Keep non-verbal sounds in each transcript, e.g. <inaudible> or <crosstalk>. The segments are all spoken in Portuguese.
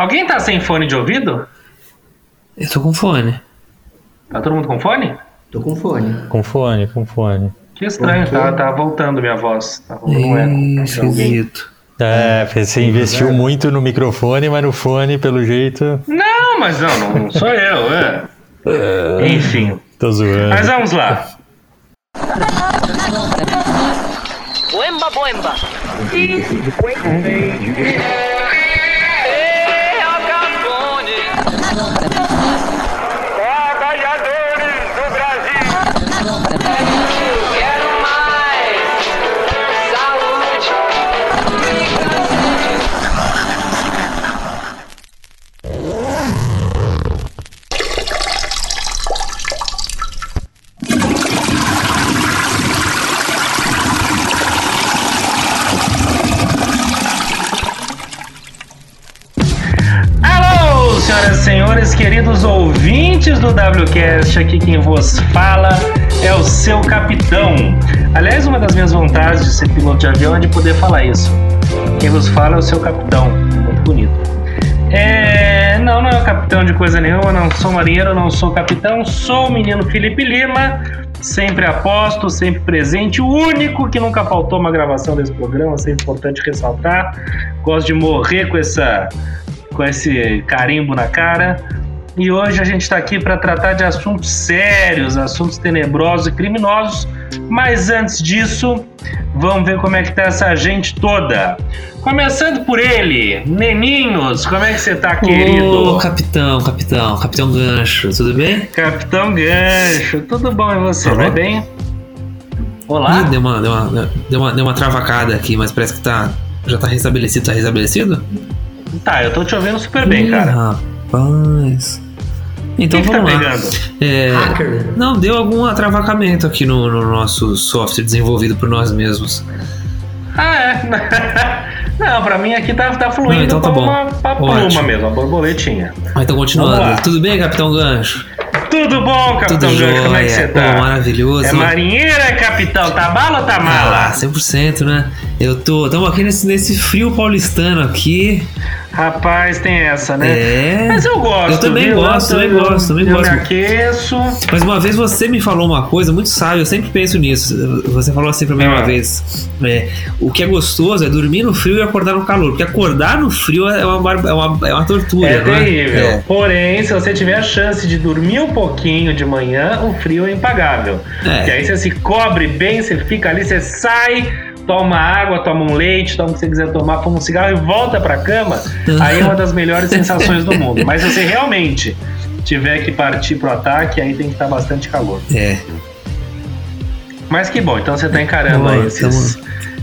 Alguém tá sem fone de ouvido? Eu tô com fone. Tá todo mundo com fone? Tô com fone. Com fone, com fone. Que estranho, tá, tá voltando minha voz. Tá um Acho que alguém- esquisito. É, você investiu muito no microfone, mas no fone, pelo jeito, Não, mas não, não sou eu, é. Enfim. tô zoando. Mas vamos lá. Boemba, boemba. Queridos ouvintes do WCast, aqui quem vos fala é o seu capitão. Aliás, uma das minhas vontades de ser piloto de avião é de poder falar isso. Quem vos fala é o seu capitão. Muito bonito. É, não, não é o capitão de coisa nenhuma, não sou marinheiro, não sou capitão, sou o menino Felipe Lima, sempre aposto, sempre presente, o único que nunca faltou uma gravação desse programa, sempre importante ressaltar. Gosto de morrer com essa com esse carimbo na cara. E hoje a gente está aqui para tratar de assuntos sérios, assuntos tenebrosos e criminosos. Mas antes disso, vamos ver como é que tá essa gente toda. Começando por ele, Neninhos, como é que você tá, querido? Ô, capitão, capitão, capitão Gancho, tudo bem? Capitão Gancho, tudo bom e você? Vai bem? Olá? Ih, deu uma, deu, uma, deu, uma, deu uma travacada aqui, mas parece que tá. Já tá restabelecido, tá restabelecido? Tá, eu tô te ouvindo super bem, Ih, cara. Rapaz. Então o que, que tá vamos lá. pegando? É, Hacker. não, deu algum atravacamento aqui no, no nosso software desenvolvido por nós mesmos. Ah, é? <laughs> Não, pra mim aqui tá, tá fluindo Não, então tá como bom. uma, uma pluma Ótimo. mesmo, uma borboletinha. Ah, então lá. continuando. Tudo bem, capitão Gancho? Tudo bom, Capitão Tudo Gancho? Como é que você tá? Pô, maravilhoso. É marinheiro, é capitão? Tá bala ou tá mala? Ah, 100%, né? Eu tô. Estamos aqui nesse, nesse frio paulistano aqui. Rapaz, tem essa, né? É. Mas eu gosto. Eu também viu? gosto, eu, também gosto, também eu gosto. me aqueço. Mas uma vez você me falou uma coisa muito sábia, eu sempre penso nisso. Você falou assim pra mim Ah. uma vez: é, o que é gostoso é dormir no frio e acordar no calor. Porque acordar no frio é uma, é uma, é uma tortura. É não terrível. É. Porém, se você tiver a chance de dormir um pouquinho de manhã, o frio é impagável. É. Que aí você se cobre bem, você fica ali, você sai, toma água, toma um leite, toma o que você quiser tomar, fuma um cigarro e volta pra cama. Aí é uma das melhores <laughs> sensações do mundo. Mas se você realmente tiver que partir pro ataque, aí tem que estar bastante calor. É. Mas que bom, então você tá encarando aí esses-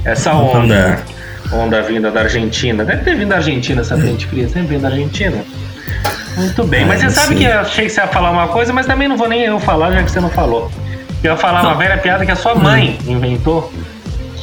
essa onda, onda vinda da Argentina. Deve ter vindo da Argentina essa frente fria, sempre vem da Argentina. Muito bem, mas Ah, você sabe que eu achei que você ia falar uma coisa, mas também não vou nem eu falar, já que você não falou. Eu ia falar uma velha piada que a sua mãe inventou.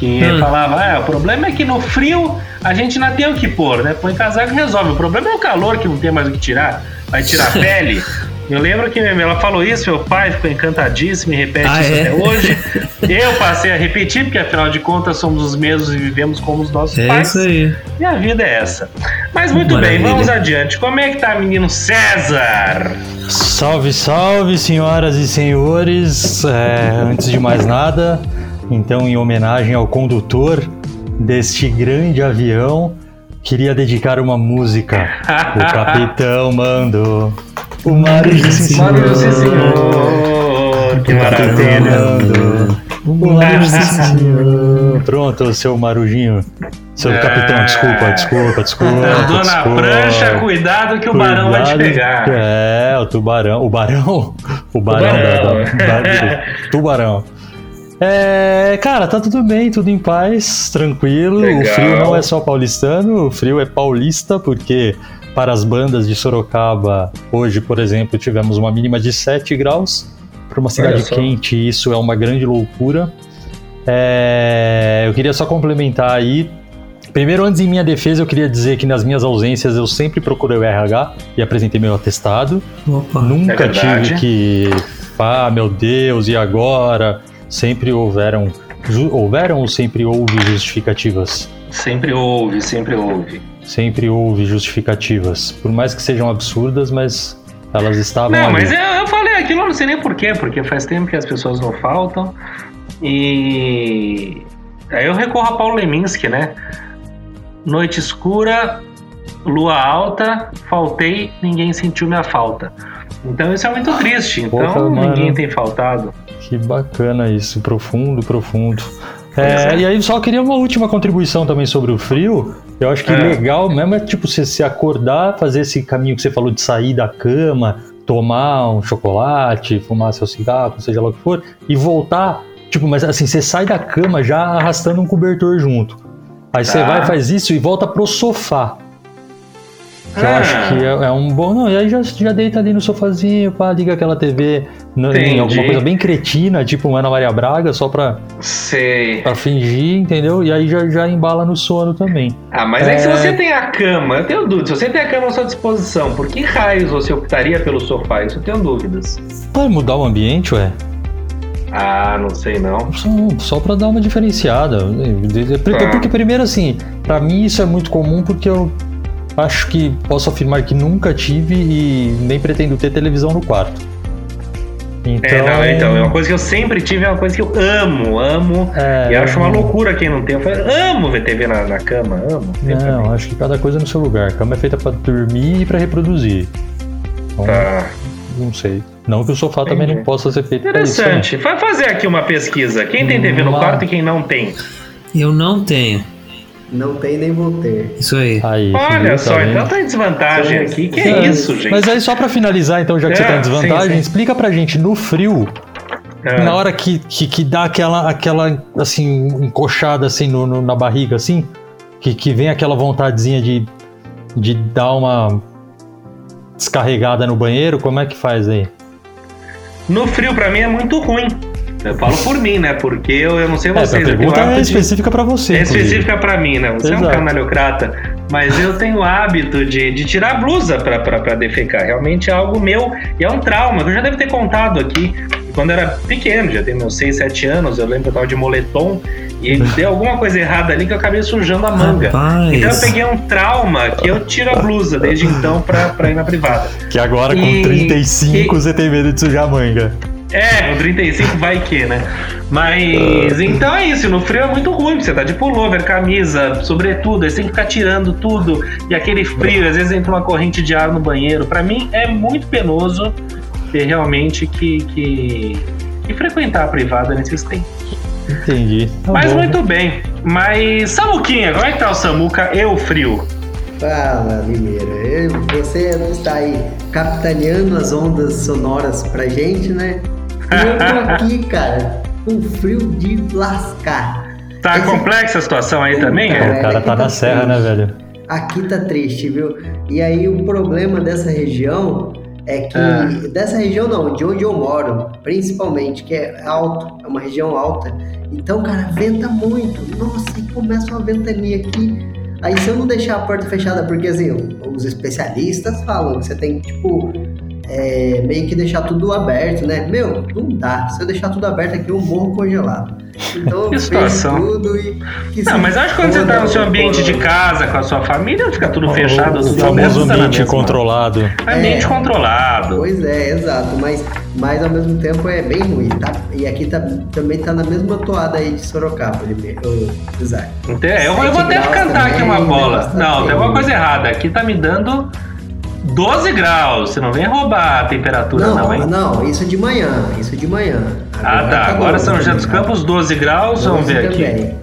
Que Hum. falava, ah, o problema é que no frio a gente não tem o que pôr, né? Põe casaco e resolve. O problema é o calor que não tem mais o que tirar. Vai tirar a <laughs> pele. Eu lembro que ela falou isso, meu pai ficou encantadíssimo e repete Ah, isso é? até hoje. <laughs> Eu passei a repetir, porque afinal de contas somos os mesmos e vivemos como os nossos É pais. isso aí. E a vida é essa. Mas muito Maravilha. bem, vamos adiante. Como é que tá, menino César? Salve, salve, senhoras e senhores. É, antes de mais nada, então, em homenagem ao condutor deste grande avião, queria dedicar uma música. O <laughs> capitão mandou. O Maravilha, sim, senhor. Que O capitão maravilha. mandou. O sim, senhor. Pronto, seu marujinho. Seu É. capitão, desculpa, desculpa, desculpa. Andou na prancha, cuidado que o barão vai te Cuidado, pegar. É, o tubarão. O barão? O barão, Tubarão. da- da- da- tubarão. É, cara, tá tudo bem, tudo em paz, tranquilo. Legal. O frio não é só paulistano, o frio é paulista, porque para as bandas de Sorocaba, hoje, por exemplo, tivemos uma mínima de 7 graus. Para uma cidade quente, isso é uma grande loucura. É, eu queria só complementar aí. Primeiro, antes em minha defesa, eu queria dizer que nas minhas ausências eu sempre procurei o RH e apresentei meu atestado. Opa. Nunca É tive que. Ah, meu Deus, e agora? Sempre houveram. houveram ou sempre houve justificativas? Sempre houve, sempre houve. sempre houve justificativas. Por mais que sejam absurdas, mas elas estavam Não, ali. mas eu, eu falei aquilo, eu não sei nem porquê, porque faz tempo que as pessoas não faltam. E aí eu recorro a Paulo Leminski, né? Noite escura, lua alta, faltei, ninguém sentiu minha falta. Então isso é muito triste. Então mano. ninguém tem faltado. Que bacana isso, profundo, profundo. É, é. E aí só queria uma última contribuição também sobre o frio. Eu acho que É. legal mesmo é tipo você se acordar, fazer esse caminho que você falou de sair da cama, tomar um chocolate, fumar seu cigarro, seja lá o que for, e voltar. Tipo, mas assim, você sai da cama já arrastando um cobertor junto. Aí você Tá. vai, faz isso e volta pro sofá. Que eu Ah. acho que é, é um bom. Não, e aí já, já deita ali no sofazinho, pá, liga aquela TV no- em alguma coisa bem cretina, tipo Ana Maria Braga, só pra, Sei. pra fingir, entendeu? E aí já, já embala no sono também. Ah, mas é que se É. você tem a cama, eu tenho dúvidas, se você tem a cama à sua disposição, por que raios você optaria pelo sofá? Isso eu tenho dúvidas. Vai mudar o ambiente, ué? Ah, não sei não. Só, só pra dar uma diferenciada. Porque, Tá. porque, primeiro, assim, pra mim isso é muito comum porque eu acho que posso afirmar que nunca tive e nem pretendo ter televisão no quarto. Então. É, não, então, é uma coisa que eu sempre tive, é uma coisa que eu amo, amo. é, e acho uma loucura quem não tem. Eu falo, amo ver TV na, na cama, amo. Não, acho que cada coisa no seu lugar. A cama é feita pra dormir e pra reproduzir. Então, Tá. não sei. Não que o sofá também Entendi. não possa ser feito pra isso. né? Interessante. Vai fazer aqui uma pesquisa. Quem tem TV no Uma- quarto e quem não tem? Eu não tenho. Não tem nem vou ter. Isso aí. Aí, Olha viu? só, Tá então tá em desvantagem aqui. Que é É, isso, gente? Mas aí só pra finalizar, então, já que você É, tá em desvantagem, sim, sim. explica pra gente no frio, Ah, na hora que, que, que dá aquela, aquela assim, encoxada assim no, no- na barriga, assim, que, que vem aquela vontadezinha de, de dar uma descarregada no banheiro, como é que faz aí? No frio, pra mim, é muito ruim. Eu falo por mim, né? Porque eu, eu não sei Essa vocês. eu tenho pergunta é de- específica pra você. É específica pra mim, né? Você é um Exato. canalhocrata. Mas eu tenho o hábito de, de tirar a blusa pra defecar. Realmente é algo meu e é um trauma que eu já devo ter contado aqui. Quando eu era pequeno, já tenho meus 6, 7 anos, eu lembro que eu tava de moletom e deu alguma coisa errada ali que eu acabei sujando a manga. Rapaz. Então eu peguei um trauma que eu tiro a blusa desde então pra, pra ir na privada. Que agora com E- 35 e- você tem medo de sujar a manga. É, no 35 vai que, né? Mas então é isso, no frio é muito ruim, você tá de pullover, camisa, sobretudo, aí você tem que ficar tirando tudo, e aquele frio, às vezes entra uma corrente de ar no banheiro. Pra mim é muito penoso ter realmente que, que, que frequentar a privada nesses tempos. Entendi. Tá Mas bom. muito bem. Mas, Samuquinha, como é que tá o Samuca e o frio? Fala, Limeira. Você está aí capitaneando as ondas sonoras pra gente, né? E eu tô aqui, cara, com frio de lascar. Tá Esse- complexa a situação aí também? Puta, É? O cara tá tá na serra, né, velho? Aqui tá triste, viu? E aí o problema dessa região é que. Ah. Dessa região não, de onde eu moro, principalmente, que é alto, é uma região alta. Então, cara, venta muito. Nossa, e começa uma ventania aqui. Aí se eu não deixar a porta fechada, porque assim, os especialistas falam que você tem que, tipo, é, meio que deixar tudo aberto, né? Meu, não dá. Se eu deixar tudo aberto aqui, eu morro congelado. Então, Que situação. tudo e. que Não, mas acho que quando você tá no seu ambiente de casa, com a sua família, fica tudo fechado, o, tudo famoso ambiente controlado. Ambiente É. controlado. Pois é, exato, mas, mas ao mesmo tempo é bem ruim, tá? E aqui tá, também tá na mesma toada aí de Sorocaba, o Isaac. Então, é, eu, vou- eu vou até cantar aqui uma bola. negócio tá Não, tem alguma coisa errada. Aqui tá me dando 12 graus. Você não vem roubar a temperatura, não, Não, hein? não, isso de manhã, isso de manhã. Ah, tá. Agora 12 São José dos também, Campos, 12 graus. Vamos 12 ver aqui.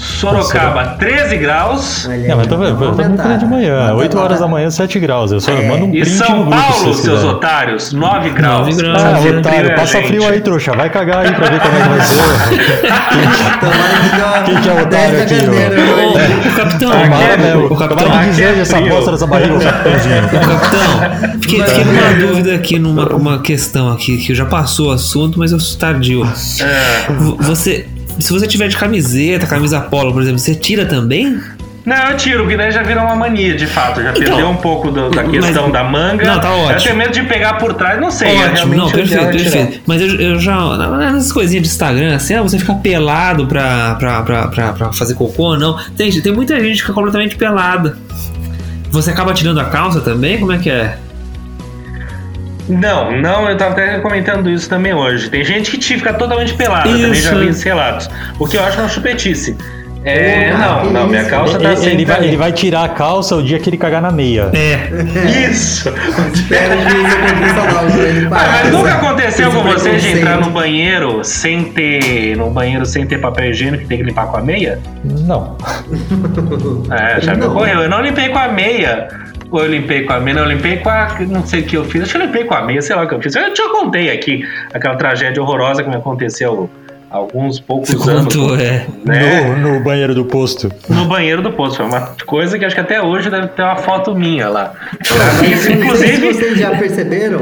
Sorocaba, 13 graus. Olha Não, mas tô vendo, vamos tô aumentar. de manhã, Manda 8 lá. horas da manhã, 7 graus. Eu só É. mando um E print no São grupo se Paulo, vocês seus otários, 9 graus. 9 graus. Ah, Tá otário, frio, passa gente? frio aí, trouxa. Vai cagar aí pra ver como é que vai ser. <laughs> Quem que é o otário aqui, Ô, hoje. ô, capitão, Tomara, é né? frio. O o capitão, Tomara que é deseja essa bosta dessa barriga, ô <laughs> capitãozinho. Capitão, fiquei, fiquei numa dúvida aqui, numa uma questão aqui, que já passou o assunto, mas eu sou tardio. É. Você, se você tiver de camiseta, camisa polo, por exemplo, você tira também? Não, eu tiro, porque daí já virou uma mania, de fato. Já Então, perdeu um pouco do- da questão mas- da manga. Não, tá Eu ótimo. tenho medo de pegar por trás, não sei. Ótimo, realmente não, perfeito, perfeito. Mas eu, eu já. Nessas coisinhas de Instagram, assim, ah, você fica pelado pra, pra, pra, pra, pra fazer cocô, não. Tem, tem muita gente que fica completamente pelada. Você acaba tirando a calça também? Como é que é? Não, não, eu tava até comentando isso também hoje. Tem gente que te fica totalmente pelada, também Isso. já vi esses relatos. O que eu acho uma chupetice. É, não, não, minha calça Ele, tá ele sempre vai, ele vai tirar a calça o dia que ele cagar na meia. É. Isso! Ele Ah, mas nunca aconteceu com você de entrar no banheiro sem ter. no banheiro sem ter papel higiênico e ter que limpar com a meia? Não. É, já me Não. ocorreu. Eu não limpei com a meia. Ou eu limpei com a meia, não, eu limpei com a. Não sei o que eu fiz. Acho que eu limpei com a meia, sei lá o que eu fiz. Eu te contei aqui aquela tragédia horrorosa que me aconteceu há alguns poucos Você anos. contou, é. Né? No, no banheiro do posto. No banheiro do posto. Foi uma coisa que acho que até hoje deve ter uma foto minha lá. Se <laughs> Inclusive. vocês já perceberam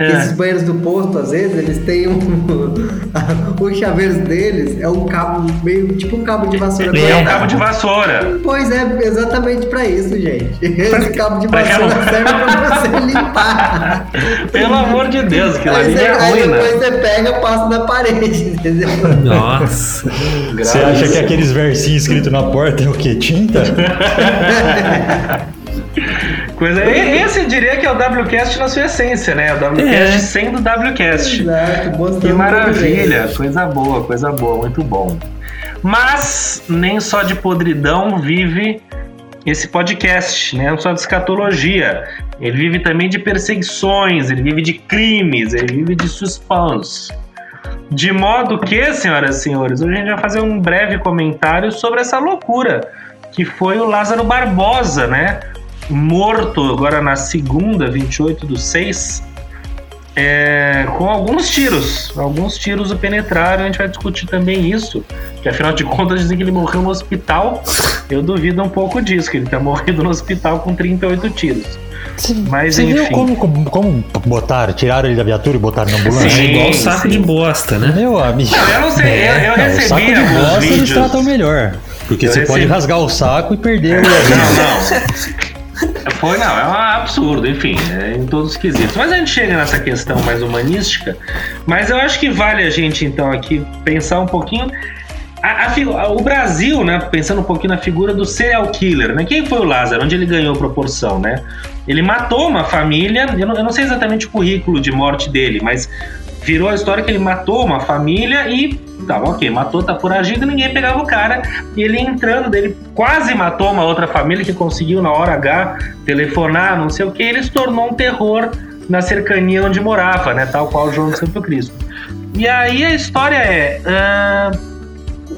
É. esses banheiros do posto, às vezes, eles têm um. <laughs> Os chaveiros deles é um cabo meio tipo um cabo de vassoura. É um pra- cabo de vassoura. Pois é, exatamente pra isso, gente. <laughs> Esse cabo de pra vassoura aquela- serve pra você <laughs> limpar. Pelo amor de Deus, você, é aí ruim, depois né? você pega e passa na parede, entendeu? Nossa. Você acha que aqueles versinhos escritos na porta é o quê? Tinta? Coisa... e- Esse eu diria que é o WCast na sua essência, né? O WCast É. sendo WCast. Exato, Que maravilha, coisa boa, coisa boa, muito bom. Mas nem só de podridão vive esse podcast, né? Não só de escatologia. Ele vive também de perseguições, ele vive de crimes, ele vive de suspense. De modo que, senhoras e senhores, hoje a gente vai fazer um breve comentário sobre essa loucura que foi o Lázaro Barbosa, né? Morto agora na segunda, 28 do 6, é, com alguns tiros. Alguns tiros o penetraram, a gente vai discutir também isso. Que afinal de contas dizem que ele morreu no hospital. Eu duvido um pouco disso, que ele tenha <laughs> morrido no hospital com 38 tiros. Mas Você viu enfim. como, como, como botaram, tiraram ele da viatura e botaram na ambulância? É Sim, igual saco sim. de bosta, né? Meu amigo. Eu não sei, eu, eu Não, o saco recebi de bosta eles vídeos. tratam melhor. Porque Eu você recebi- pode rasgar o saco e perder o Não, não. <laughs> <laughs> Foi, não, é um absurdo, enfim, é em todos os quesitos. Mas a gente chega nessa questão mais humanística, mas eu acho que vale a gente, então, aqui pensar um pouquinho. A, a o Brasil, né, pensando um pouquinho na figura do serial killer, né? Quem foi o Lázaro? Onde ele ganhou proporção, né? Ele matou uma família, eu não, eu não sei exatamente o currículo de morte dele, mas virou a história que ele matou uma família e tá ok, matou, tá foragido, ninguém pegava o cara. E ele entrando, ele quase matou uma outra família que conseguiu na hora H telefonar, não sei o que, ele se tornou um terror na cercania onde morava, né? Tal qual João de Santo Cristo. E aí a história é. ah,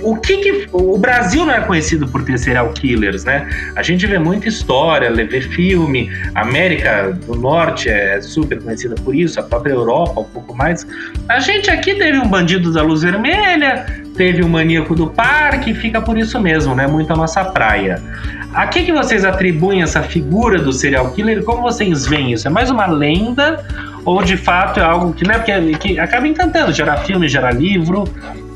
o que, que o Brasil não é conhecido por ter serial killers, né? A gente vê muita história, vê filme, a América do Norte é super conhecida por isso, a própria Europa um pouco mais. A gente aqui teve um bandido da luz vermelha, teve um maníaco do parque, fica por isso mesmo, né? Muito a nossa praia. A que, que vocês atribuem essa figura do serial killer? Como vocês veem isso? É mais uma lenda ou de fato é algo que, né, porque, que acaba encantando, gera filme, gera livro?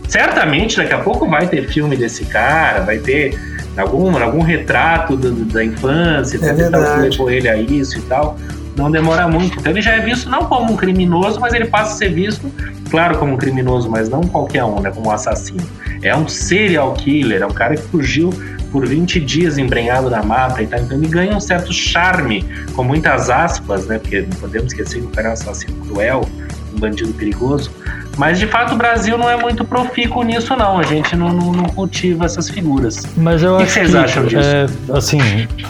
Certamente daqui a pouco vai ter filme desse cara, vai ter algum, algum retrato do- da infância, É tentar levou ele a isso e tal. Não demora muito. Então ele já é visto não como um criminoso, mas ele passa a ser visto, claro, como um criminoso, mas não qualquer um, né? Como um assassino. É um serial killer, é um cara que fugiu por 20 dias embrenhado na mata e tal. Então ele ganha um certo charme, com muitas aspas, né? Porque não podemos esquecer que o cara é um assassino cruel, um bandido perigoso. Mas de fato o Brasil não é muito profícuo nisso, não. A gente não, não- não cultiva essas figuras. Mas eu O que acho vocês que, acham disso? é, assim,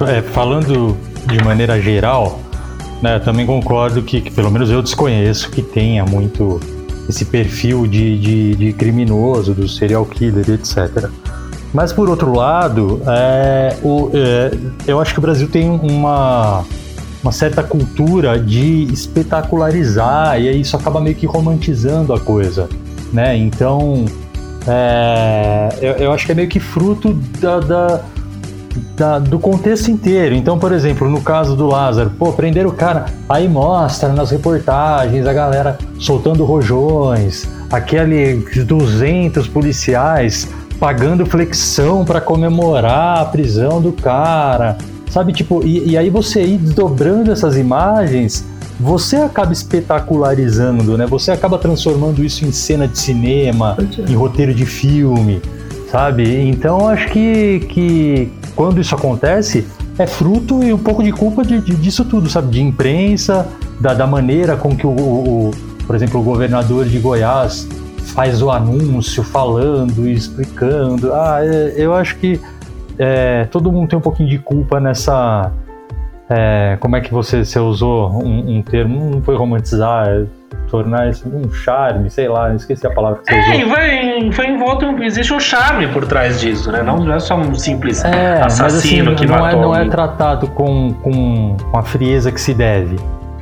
é, falando de maneira geral, né, eu também concordo que, que, pelo menos eu desconheço que tenha muito esse perfil de, de, de criminoso, do serial killer, etc. Mas por outro lado, é, o, é, eu acho que o Brasil tem uma, uma certa cultura de espetacularizar e aí isso acaba meio que romantizando a coisa, né? Então, é, eu, eu acho que é meio que fruto da, da- da- do contexto inteiro. Então, por exemplo, no caso do Lázaro, pô, prenderam o cara, aí mostra nas reportagens a galera soltando rojões, aqueles 200 policiais pagando flexão para comemorar a prisão do cara, sabe? Tipo, e, e aí você ir desdobrando essas imagens, você acaba espetacularizando, né? Você acaba transformando isso em cena de cinema, em roteiro de filme, sabe? Então acho que, que quando isso acontece, é fruto e um pouco de culpa de, de- disso tudo, sabe? De imprensa, da, da maneira com que o, o- por exemplo, o governador de Goiás faz o anúncio falando e explicando. Ah, é, eu acho que é, todo mundo tem um pouquinho de culpa nessa. é, como é que você, você usou um, um termo? Não foi romantizar, é tornar isso um charme, sei lá, esqueci a palavra que você É, usou. vai, foi envolto, existe um charme por trás disso, né? Não, não é só um simples É, assim, assassino que não, é, matou não é tratado com, com, com a frieza que se deve.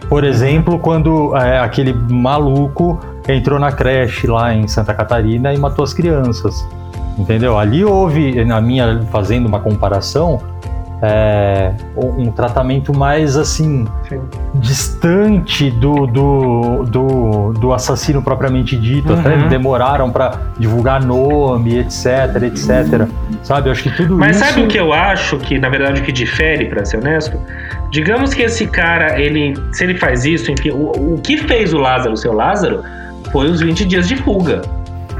Por exemplo, quando é, aquele maluco entrou na creche lá em Santa Catarina e matou as crianças. Entendeu? Ali houve, na minha, fazendo uma comparação, é, um tratamento mais assim Sim. distante do, do, do, do assassino propriamente dito. Até Uhum. demoraram para divulgar nome, etc, etc. Sabe? Eu acho que tudo Mas isso. sabe o que eu acho que, na verdade, o que difere, pra ser honesto? Digamos que esse cara, ele, se ele faz isso, enfim, o, o que fez o Lázaro o Lázaro foi os 20 dias de fuga.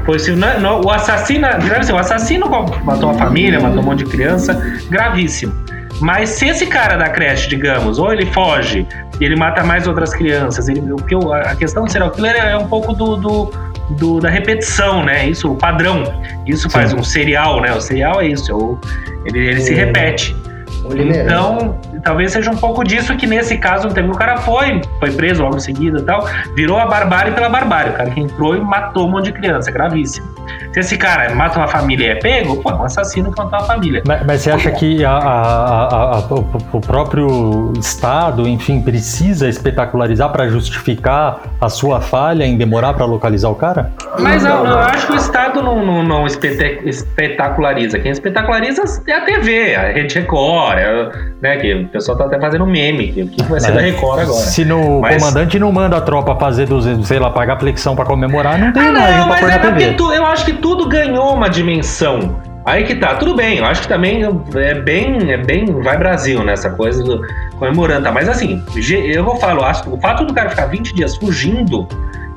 Foi se o assassino, assim, o assassino matou a família, matou um monte de criança, gravíssimo. Mas se esse cara da creche, digamos, ou ele foge e ele mata mais outras crianças, ele, o que a questão do serial killer é um pouco do, do- do- da repetição, né? Isso, o padrão. Isso faz Sim. um serial, né? O serial é isso, é ele, ele se É. repete. Oliveira. Então, talvez seja um pouco disso que nesse caso teve. O cara foi, foi preso logo em seguida e tal, virou a barbárie pela barbárie. O cara que entrou e matou um monte de criança, é gravíssimo. Se esse cara mata uma família e é pego, pô, é um assassino que matou uma família. Mas, mas você acha que a- a- a- a- o, o próprio Estado, enfim, precisa espetacularizar para justificar a sua falha em demorar para localizar o cara? Mas eu, eu acho que o Estado não, não, não espetaculariza. Quem espetaculariza é a TV, a Rede Record, é, né, que pessoal tá até fazendo meme. que O que vai ser da Record agora? Se no Mas- comandante não manda a tropa fazer, 200, sei lá, pagar flexão para comemorar, não tem Ah, imagem não, pôr é na TV. tu- eu acho que tudo ganhou uma dimensão. Aí que tá, tudo bem, eu acho que também é bem, é bem, vai Brasil nessa coisa do comemorando, tá? Mas assim, eu vou falar, o fato do cara ficar 20 dias fugindo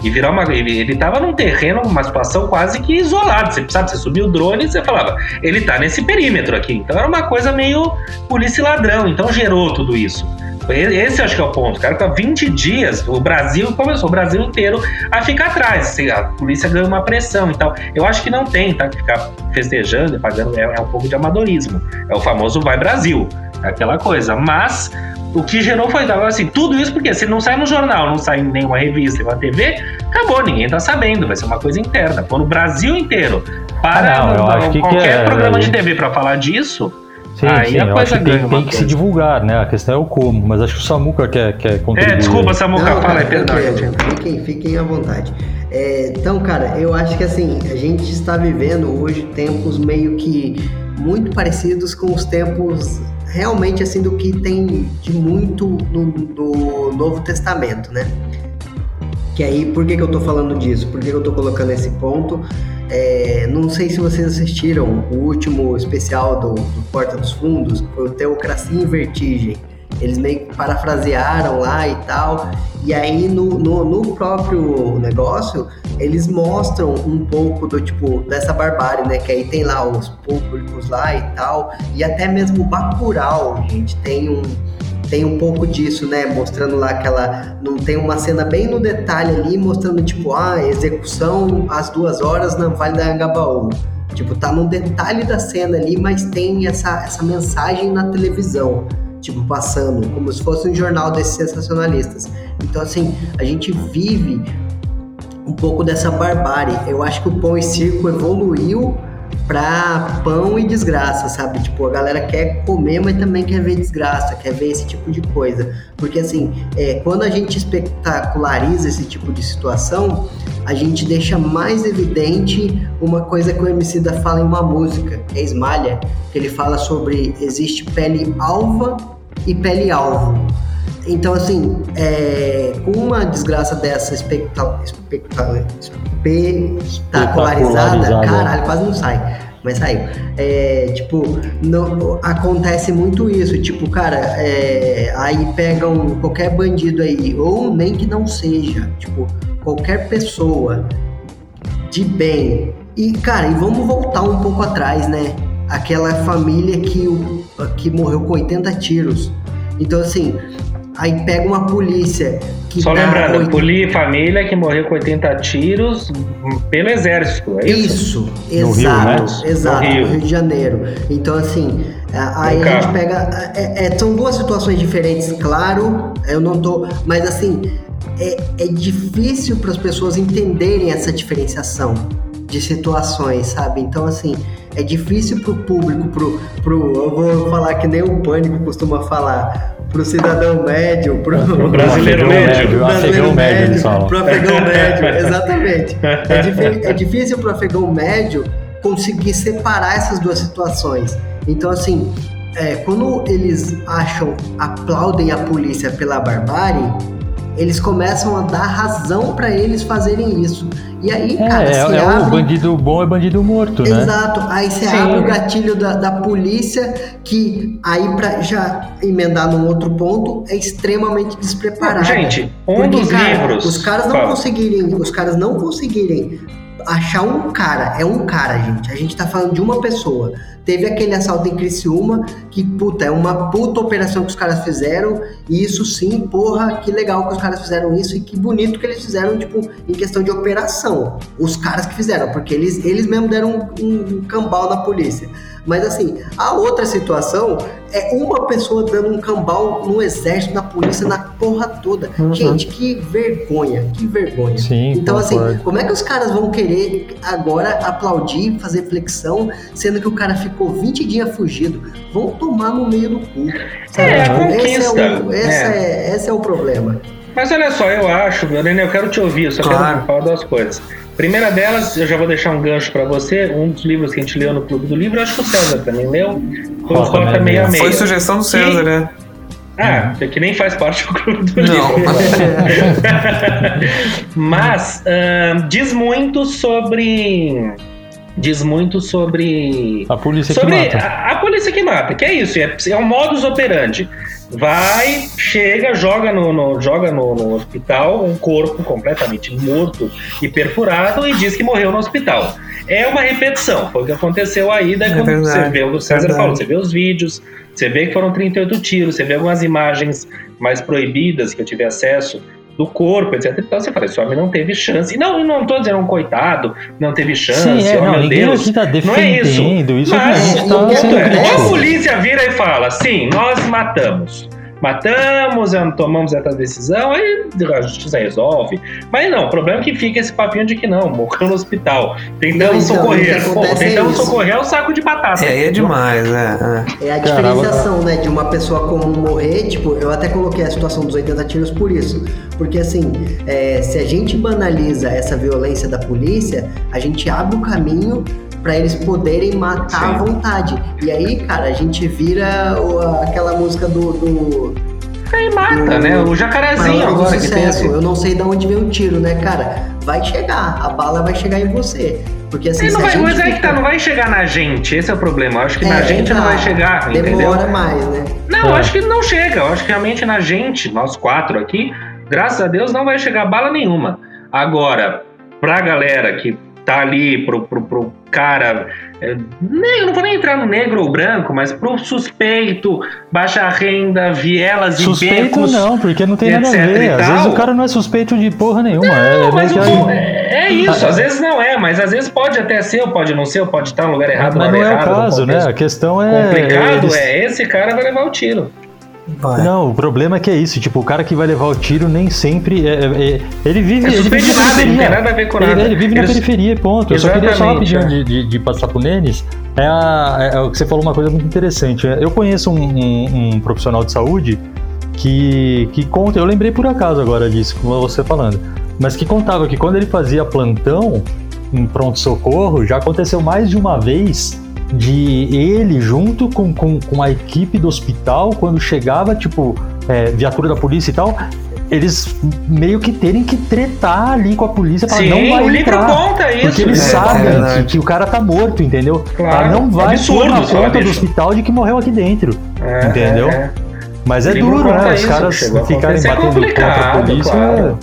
e virar uma. Ele, ele tava num terreno, uma situação quase que isolada. Você sabe, você subiu o drone e você falava, ele tá nesse perímetro aqui. Então era uma coisa meio polícia e ladrão, então gerou tudo isso. Esse acho que é o ponto. Cara fica 20 dias, o Brasil começou, o Brasil inteiro a ficar atrás. Assim, A polícia ganha uma pressão e tal. Eu acho que não tem, tá? Ficar festejando pagando é, é um pouco de amadorismo. É o famoso vai Brasil. É aquela coisa. Mas o que gerou foi agora assim, tudo isso porque se não sai no jornal, não sai em nenhuma revista, nenhuma TV, acabou, ninguém tá sabendo, vai ser uma coisa interna. Quando o Brasil inteiro para Ah, não, eu acho que qualquer que é- programa de TV para falar disso, Sim, Aí sim, a coisa tem, uma tem que se divulgar, né? A questão é o como, mas acho que o Samuca quer, quer contribuir. É, desculpa, Samuca, Não, fala aí, perdão. Fiquem, fiquem à vontade. É, então, cara, eu acho que assim, a gente está vivendo hoje tempos meio que muito parecidos com os tempos realmente assim do que tem de muito no, Novo Testamento, né? Que aí, por que, que eu tô falando disso? Por que, que eu tô colocando esse ponto? É, não sei se vocês assistiram o último especial do, do Porta dos Fundos, foi o Teocracia em Vertigem. Eles meio que parafrasearam lá e tal. E aí no, no, no próprio negócio, eles mostram um pouco do tipo dessa barbárie, né? Que aí tem lá os públicos lá e tal. E até mesmo Bacurau, gente, tem um, tem um pouco disso, né? Mostrando lá aquela. Não tem uma cena bem no detalhe ali, mostrando, tipo, ah, execução às duas horas na Vale da Angabaú. Tipo, tá no detalhe da cena ali, mas tem essa, essa mensagem na televisão. Tipo, passando, como se fosse um jornal desses sensacionalistas. Então, assim, a gente vive um pouco dessa barbárie. Eu acho que o pão e circo evoluiu pra pão e desgraça, sabe? Tipo, a galera quer comer, mas também quer ver desgraça, quer ver esse tipo de coisa. Porque, assim, é, quando a gente espetaculariza esse tipo de situação, a gente deixa mais evidente uma coisa que o MC da fala em uma música, que é Esmalha, que ele fala sobre existe pele alva e pele alvo. Então, assim, é, com uma desgraça dessa especta- especta- espectacularizada, caralho, quase não sai. mas saiu. É, tipo, não- acontece muito isso. Tipo, cara, é, aí pegam qualquer bandido aí, ou nem que não seja, tipo, qualquer pessoa de bem. E, cara, e vamos voltar um pouco atrás, né? Aquela família que, que morreu com 80 tiros. Então, assim, aí pega uma polícia que Só lembrando, oit- Poli família que morreu com 80 tiros pelo exército, é isso? Isso, No Rio, exato, né? exato, No no Rio. Rio. de Janeiro. Então, assim, aí No a gente pega. é- é- são duas situações diferentes, claro. Eu não tô. Mas, assim, é, é difícil para as pessoas entenderem essa diferenciação de situações, sabe? Então, assim, é difícil pro público, pro, pro. Eu vou falar que nem o pânico costuma falar. Pro cidadão médio, pro, Pro <laughs> brasileiro Afegão médio. médio, afegão médio, eles falam. Pro afegão médio, <laughs> exatamente. É, difi- é difícil pro afegão médio conseguir separar essas duas situações. Então, assim, é, quando eles acham, aplaudem a polícia pela barbárie, eles começam a dar razão para eles fazerem isso. E aí, cara, É, é, se é o abre... bandido bom é bandido morto, né? Exato, aí você Sim. abre o gatilho da, da polícia, que aí pra já emendar num outro ponto, é extremamente despreparada. Gente, um Porque, dos cara, livros. Os caras não Fala. conseguirem, os caras não conseguirem achar um cara, é um cara, gente. A gente tá falando de uma pessoa. Teve aquele assalto em Criciúma, que, puta, é uma puta operação que os caras fizeram, e isso sim, porra, que legal que os caras fizeram isso, e que bonito que eles fizeram, tipo, em questão de operação. Os caras que fizeram, porque eles, eles mesmo deram um, um cambal na polícia. Mas assim, a outra situação é uma pessoa dando um cambal no exército, na polícia, na porra toda. Uhum. Gente, que vergonha, que vergonha. Sim, Então, assim, concordo. como é que os caras vão querer agora aplaudir, fazer flexão, sendo que o cara ficou 20 dias fugido? Vão tomar no meio do cu. sabe? É, a Tipo, conquista, Esse é o, essa é. é, esse é o problema. Mas olha só, eu acho, René, eu quero te ouvir, eu só Claro. quero falar duas coisas. Primeira delas, eu já vou deixar um gancho pra você. Um dos livros que a gente leu no Clube do Livro, acho que o César também leu. Foi o Rota Rota 66. Foi sugestão do César, né? Ah, que nem faz parte do Clube do Não. Livro. <laughs> <laughs> Mas ahn, diz muito sobre. Diz muito sobre. A polícia que sobre mata. a, a polícia que mata, que é isso, é, é um modus operandi. Vai, chega, joga no, no- joga no, no hospital um corpo completamente morto e perfurado e diz que morreu no hospital. É uma repetição, foi o que aconteceu aí, daí É quando verdade, você vê o César falou, você vê os vídeos, você vê que foram 38 tiros, você vê algumas imagens mais proibidas que eu tive acesso do corpo, etc. Então você fala, esse homem não teve chance. E não, eu não tô dizendo um coitado, não teve chance, Sim, é, oh não, meu Deus. aqui tá Não é isso. defendendo isso. Mas tá ponto sendo é, a polícia vira e fala, sim, nós matamos. Matamos, tomamos essa decisão, aí a justiça resolve. Mas não, o problema é que fica esse papinho de que não, morreu no hospital. Tentamos Não, então, socorrer. Pô, é socorrer é o saco de batata. É, aí é demais, é. é. É a diferenciação, né, de uma pessoa comum morrer, tipo, eu até coloquei a situação dos 80 tiros por isso. Porque assim, é, se a gente banaliza essa violência da polícia, a gente abre o caminho pra eles poderem matar à Sim. vontade. E aí, cara, a gente vira aquela música do, do Aí mata, O- né? O jacarezinho do agora que tem sucesso. esse. Eu não sei de onde vem o tiro, né, cara? Vai chegar, a bala vai chegar em você. Porque assim, não vai, gente mas é que fica- tá, não vai chegar na gente. Esse é o problema. Eu acho que na É, gente não exato. vai chegar, entendeu? Demora mais, né? Não, eu acho que não chega. Eu acho que realmente na gente, nós quatro aqui, graças a Deus, não vai chegar bala nenhuma. Agora, pra galera que tá ali, pro, pro, pro cara. É, negro, não vou nem entrar no negro ou branco, mas pro suspeito, baixa renda, vielas e Suspeito becos. não, porque não tem nada a ver. e Às vezes o cara não é suspeito de porra nenhuma. é, Não, é mas meio o- é, é isso, às vezes não é, mas às vezes pode até ser, ou pode não ser, ou pode estar no lugar errado, Mas não é o errada, no caso, né? A questão é. complicado eles- é esse cara vai levar o tiro. Vai. Não, o problema é que é isso, tipo, o cara que vai levar o tiro nem sempre. é- é- é- ele vive. É ele vive na nada, ele não tem periferia. nada a ver com Ele, nada. ele vive na Eles- periferia, ponto. Eu só queria só rapidinho é. de, de, de passar pro Nenes. É, a- é o que você falou uma coisa muito interessante. É, Eu conheço um, um- um profissional de saúde que, que conta. Eu lembrei por acaso agora disso, com você falando. Mas que contava que quando ele fazia plantão em pronto-socorro, já aconteceu mais de uma vez de ele junto com, com, com a equipe do hospital, quando chegava, tipo, é, viatura da polícia e tal, eles meio que terem que tretar ali com a polícia pra Sim, não vai o livro entrar. conta isso. Porque eles né? É, sabem é que, que o cara tá morto, entendeu? Claro, Ela não vai absurdo pôr na se ela conta do hospital de que morreu aqui dentro. É, entendeu? é, é. Mas é duro, né? Os caras a ficarem é batendo contra a polícia. claro.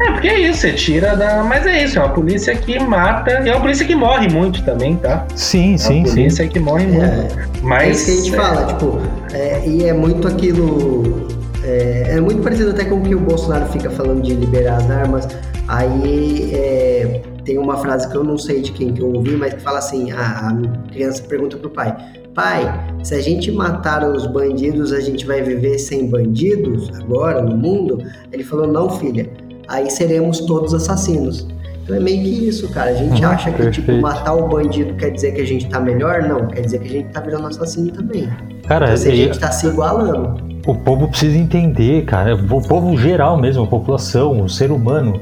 É, porque é isso, você tira da. Mas é isso, é uma polícia que mata. E é uma polícia que morre muito também, tá? Sim, É sim, uma sim. polícia que morre muito. É Mas. isso que a gente fala, tipo, é, e é muito aquilo. É, é muito parecido até com o que o Bolsonaro fica falando de liberar as armas. Aí é, tem uma frase que eu não sei de quem que eu ouvi, mas que fala assim: a, a criança pergunta pro pai. Pai, se a gente matar os bandidos, a gente vai viver sem bandidos agora no mundo? Ele falou: Não, filha. Aí seremos todos assassinos. Então é meio que isso, cara. A gente Uhum, acha que tipo, matar o bandido quer dizer que a gente tá melhor? Não, quer dizer que a gente tá virando assassino também. Cara, Então, assim, a gente tá se igualando. o povo precisa entender, cara. O povo geral mesmo, a população, o ser humano,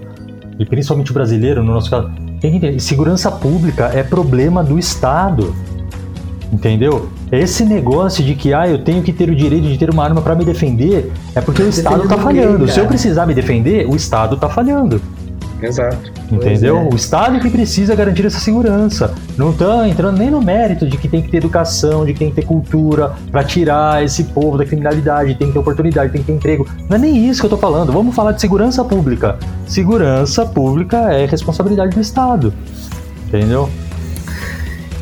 e principalmente o brasileiro, no nosso caso, tem que entender. Segurança pública é problema do Estado. Entendeu? Esse negócio de que ah, eu tenho que ter o direito de ter uma arma pra me defender é porque o Estado tá Defendendo ninguém, falhando. Se eu precisar me defender, o Estado tá falhando. Exato. Entendeu? é. O Estado que precisa garantir essa segurança. Não estão entrando nem no mérito de que tem que ter educação, de que tem que ter cultura para tirar esse povo da criminalidade, tem que ter oportunidade, tem que ter emprego. Não é nem isso que eu tô falando. Vamos falar de segurança pública. Segurança pública é responsabilidade do Estado. Entendeu?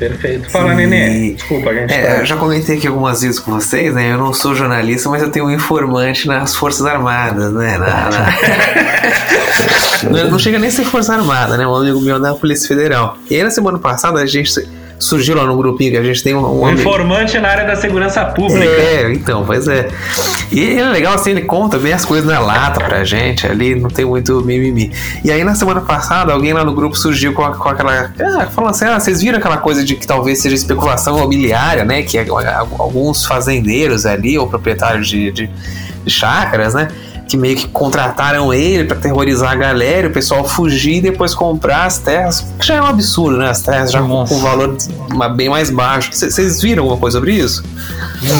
Perfeito. Fala, E- Nenê. Desculpa, gente É, tá. eu já comentei aqui algumas vezes com vocês, né? Eu não sou jornalista, mas eu tenho um informante nas Forças Armadas, né? Na- na- <laughs> não, não chega nem a ser Força Armada, né? Um amigo meu da Polícia Federal. E aí, na semana passada, a gente surgiu lá no grupinho que a gente tem um, um Um informante na área da segurança pública. É, então, pois é. E é legal assim, ele conta bem as coisas na lata pra gente ali, não tem muito mimimi. E aí na semana passada, alguém lá no grupo surgiu com, a- com aquela. Ah, falando assim: ah, vocês viram aquela coisa de que talvez seja especulação imobiliária, né? Que ah, alguns fazendeiros ali, ou proprietários de, de, de chácaras, né? Que meio que contrataram ele pra terrorizar a galera, e o pessoal fugir e depois comprar as terras, que já é um absurdo, né? As terras já com, Nossa. com valor ma- bem mais baixo. Vocês viram alguma coisa sobre isso?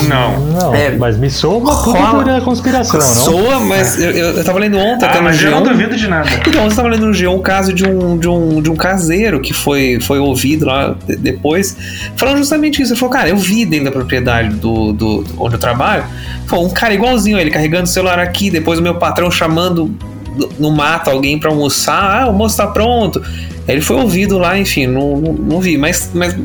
Não. Não, É. mas me soa uma Rola- conspiração, não? Soa, mas eu, eu, eu tava lendo ontem, até Ah, no mas eu não G1. duvido de nada. Então, você tava lendo no G1 um caso de um, de um, de um caseiro que foi, foi ouvido lá de- depois, falando justamente isso. Ele falou, cara, eu vi dentro da propriedade do, do, do- onde eu trabalho, falou, um cara igualzinho ele, carregando o celular aqui, depois o meu patrão chamando no- mato alguém pra almoçar, ah, o almoço tá pronto. Ele foi ouvido lá, enfim, não, não, não vi, mas, mas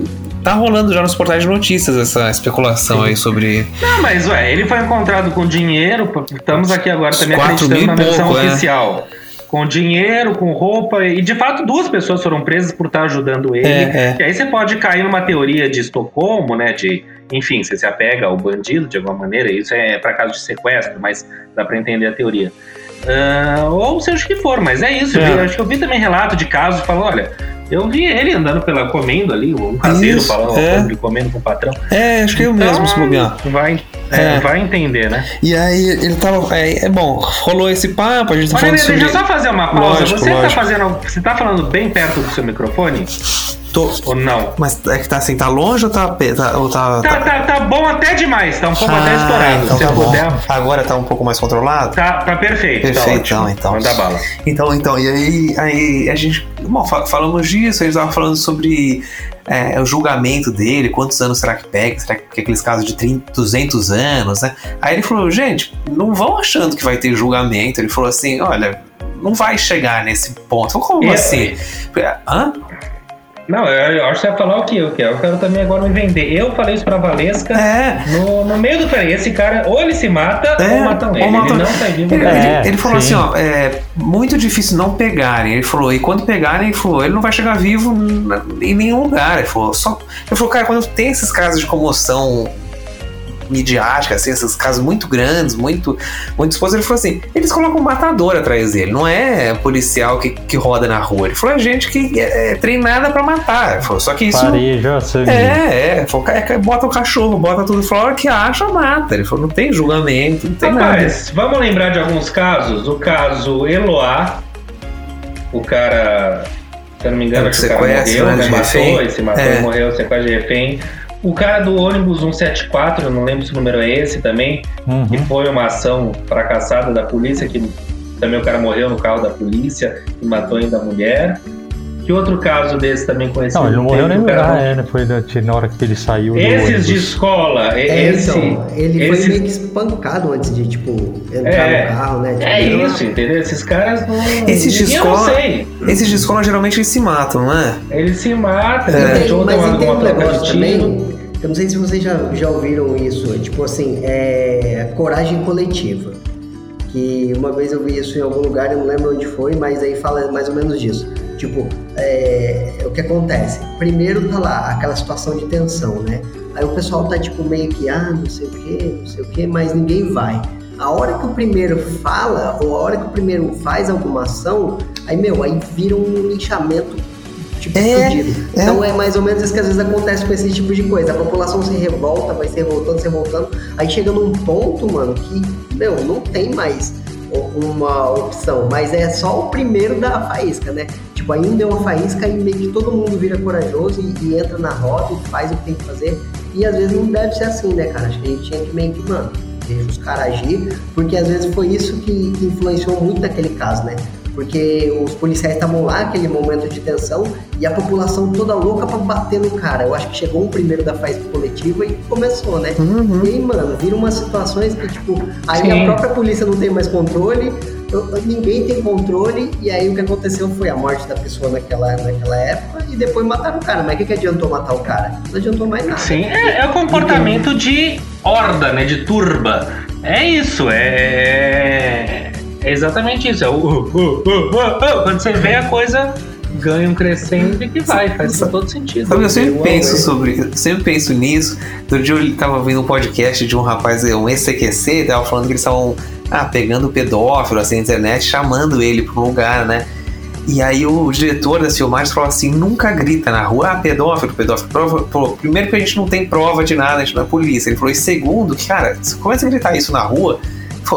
tá rolando já nos portais de notícias essa especulação aí sobre Não, mas ué, ele foi encontrado com dinheiro. Estamos aqui agora também Quatro acreditando na versão pouco, é. oficial. Com dinheiro, com roupa, e de fato duas pessoas foram presas por estar ajudando ele. É, é. E aí você pode cair numa teoria de Estocolmo, né? De, enfim, você se apega ao bandido de alguma maneira, isso é para caso de sequestro, mas dá pra entender a teoria. Ah, ou seja o que for, mas é isso. Eu, É. acho que eu vi também relato de casos falando, olha, eu vi ele andando pela comendo ali, um caseiro Isso, falando, é. comendo com o patrão. É, acho que eu mesmo, se bobear. Vai, é, É. vai entender, né? E aí ele tava. É, é bom, rolou esse papo, a gente tá Olha, falando sobre. deixa eu só fazer uma pausa. Lógico, você lógico. tá fazendo. Você tá falando bem perto do seu microfone? Tô- Ou não? Mas é que tá assim, tá longe ou tá. tá- ou tá, Tá, tá, tá bom até demais, tá um pouco até Ah, estourado. Então Se tá bom. puder. Agora tá um pouco mais controlado? Tá, tá perfeito. tá Perfeitão, ótimo. então. Manda bala. Então, então, e aí, aí a gente. Bom, fa- falamos disso, a gente tava falando sobre é, o julgamento dele, quantos anos será que pega? Será que aqueles casos de 30, 200 anos, né? Aí ele falou, gente, não vão achando que vai ter julgamento. Ele falou assim: olha, não vai chegar nesse ponto. Eu falei, Como E- assim? Hã? Não, eu, eu acho que você vai falar o que eu quero. Eu quero também agora me vender. Eu falei isso pra Valesca É. no, no meio do trem. Esse cara, ou ele se mata, É, ou matam ou ele. matam- Ele não sai vivo. Ele, ele- É, ele falou sim. assim, ó, é muito difícil não pegarem. Ele falou, e quando pegarem, ele falou, ele não vai chegar vivo em nenhum lugar. Ele falou, só. Ele falou, cara, quando tem esses casos de comoção midiática, assim, esses casos muito grandes, muito, muito expostos, ele falou assim, eles colocam um matador atrás dele, não é policial que, que roda na rua. Ele falou, é gente que é, é treinada pra matar. Ele falou, só que isso. Pareja. É, é, falou, "Ca- ca- bota o cachorro, bota tudo, falou, a hora que acha, mata. Ele falou, não tem julgamento, não tem nada. Rapaz, vamos lembrar de alguns casos. O caso Eloá, o cara, se eu não me engano, É, que o cara morreu, né, Matou, e se matou É. e morreu, sequestro de refém. O cara do ônibus 174, eu não lembro se o número é esse também, Uhum. que foi uma ação fracassada da polícia que também o cara morreu no carro da polícia e matou ainda a mulher. Que outro caso desse também conhecido? Não, ele não morreu nem lugar, é, né? Foi na, na hora que ele saiu do Esses de escola, É, esse, então, ele esses- foi meio que espancado antes de, tipo, entrar É, no carro, né? Tipo, É ele não- isso, entendeu? Esses caras não. Esses de eu não escola- sei. Esses de escola geralmente eles se matam, não é? Eles se matam, E eles tem- mas uma, tem uma um negócio também, eu não sei se vocês já, já ouviram isso, é tipo assim, é coragem coletiva. Que uma vez eu vi isso em algum lugar, eu não lembro onde foi, mas aí fala mais ou menos disso. Tipo, é, o que acontece? Primeiro tá lá aquela situação de tensão, né? Aí o pessoal tá tipo meio que, ah, não sei o que, não sei o que, mas ninguém vai. A hora que o primeiro fala, ou a hora que o primeiro faz alguma ação, aí, meu, aí vira um linchamento tipo É, fudido. é. Então é mais ou menos isso que às vezes acontece com esse tipo de coisa. A população se revolta, vai se revoltando, se revoltando. Aí chega num ponto, mano, que, meu, não tem mais uma opção. Mas é só o primeiro da faísca, né? Tipo, um deu uma faísca e meio que todo mundo vira corajoso e, e entra na roda e faz o que tem que fazer. E às vezes não deve ser assim, né, cara? Acho que a gente tinha que meio que, mano, deixa os caras agir, porque às vezes foi isso que, que influenciou muito naquele caso, né? Porque os policiais estavam lá, aquele momento de tensão, e a população toda louca pra bater no cara. Eu acho que chegou um primeiro da faz coletiva e começou, né? Uhum. E aí, mano, viram umas situações que, tipo, aí Sim. a própria polícia não tem mais controle, ninguém tem controle, e aí o que aconteceu foi a morte da pessoa naquela, naquela época, e depois mataram o cara. Mas o que, que adiantou matar o cara? Não adiantou mais nada. Sim, é, é o comportamento de horda, né? De turba. É isso, é. É exatamente isso. É o. uh, uh, uh, uh, uh. Quando você vê a coisa ganha um crescendo e que vai, faz todo sentido. Sabe, eu sempre Eu penso amo. sobre. sempre penso nisso. Outro dia eu tava vendo um podcast de um rapaz, um ex-CQC, tava falando que eles estavam ah, pegando o pedófilo assim na internet, chamando ele pra um lugar, né? E aí o diretor da filmagem falou assim: nunca grita na rua, ah, pedófilo, pedófilo. Prova, primeiro que a gente não tem prova de nada, a gente não é polícia. Ele falou, e segundo, cara, se começa a gritar isso na rua,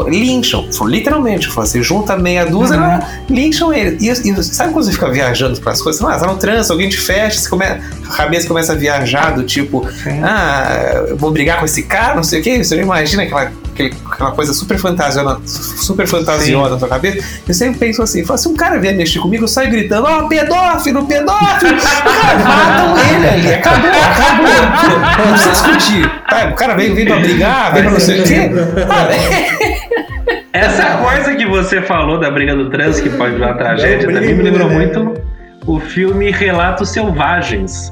lincham, literalmente, você junta meia dúzia, Uhum. ah, lincham ele. E, e sabe quando você fica viajando para as coisas? Ah, tá no trânsito, alguém te fecha, você come, a cabeça começa a viajar do tipo, Sim. ah, vou brigar com esse cara, não sei o que. Você não imagina aquela, aquele- aquela coisa super fantasiosa, super fantasiosa na sua cabeça. Eu sempre penso assim, se um cara vier mexer comigo, eu saio gritando, ó, pedófilo, pedófilo! Cara, matam ele ali, acabou, acabou. Não precisa discutir. Tá, o cara veio, veio pra brigar, veio pra não sei o quê. <laughs> Essa coisa que você falou da briga do trânsito, que pode virar tragédia, também me lembrou né? muito o filme Relatos Selvagens.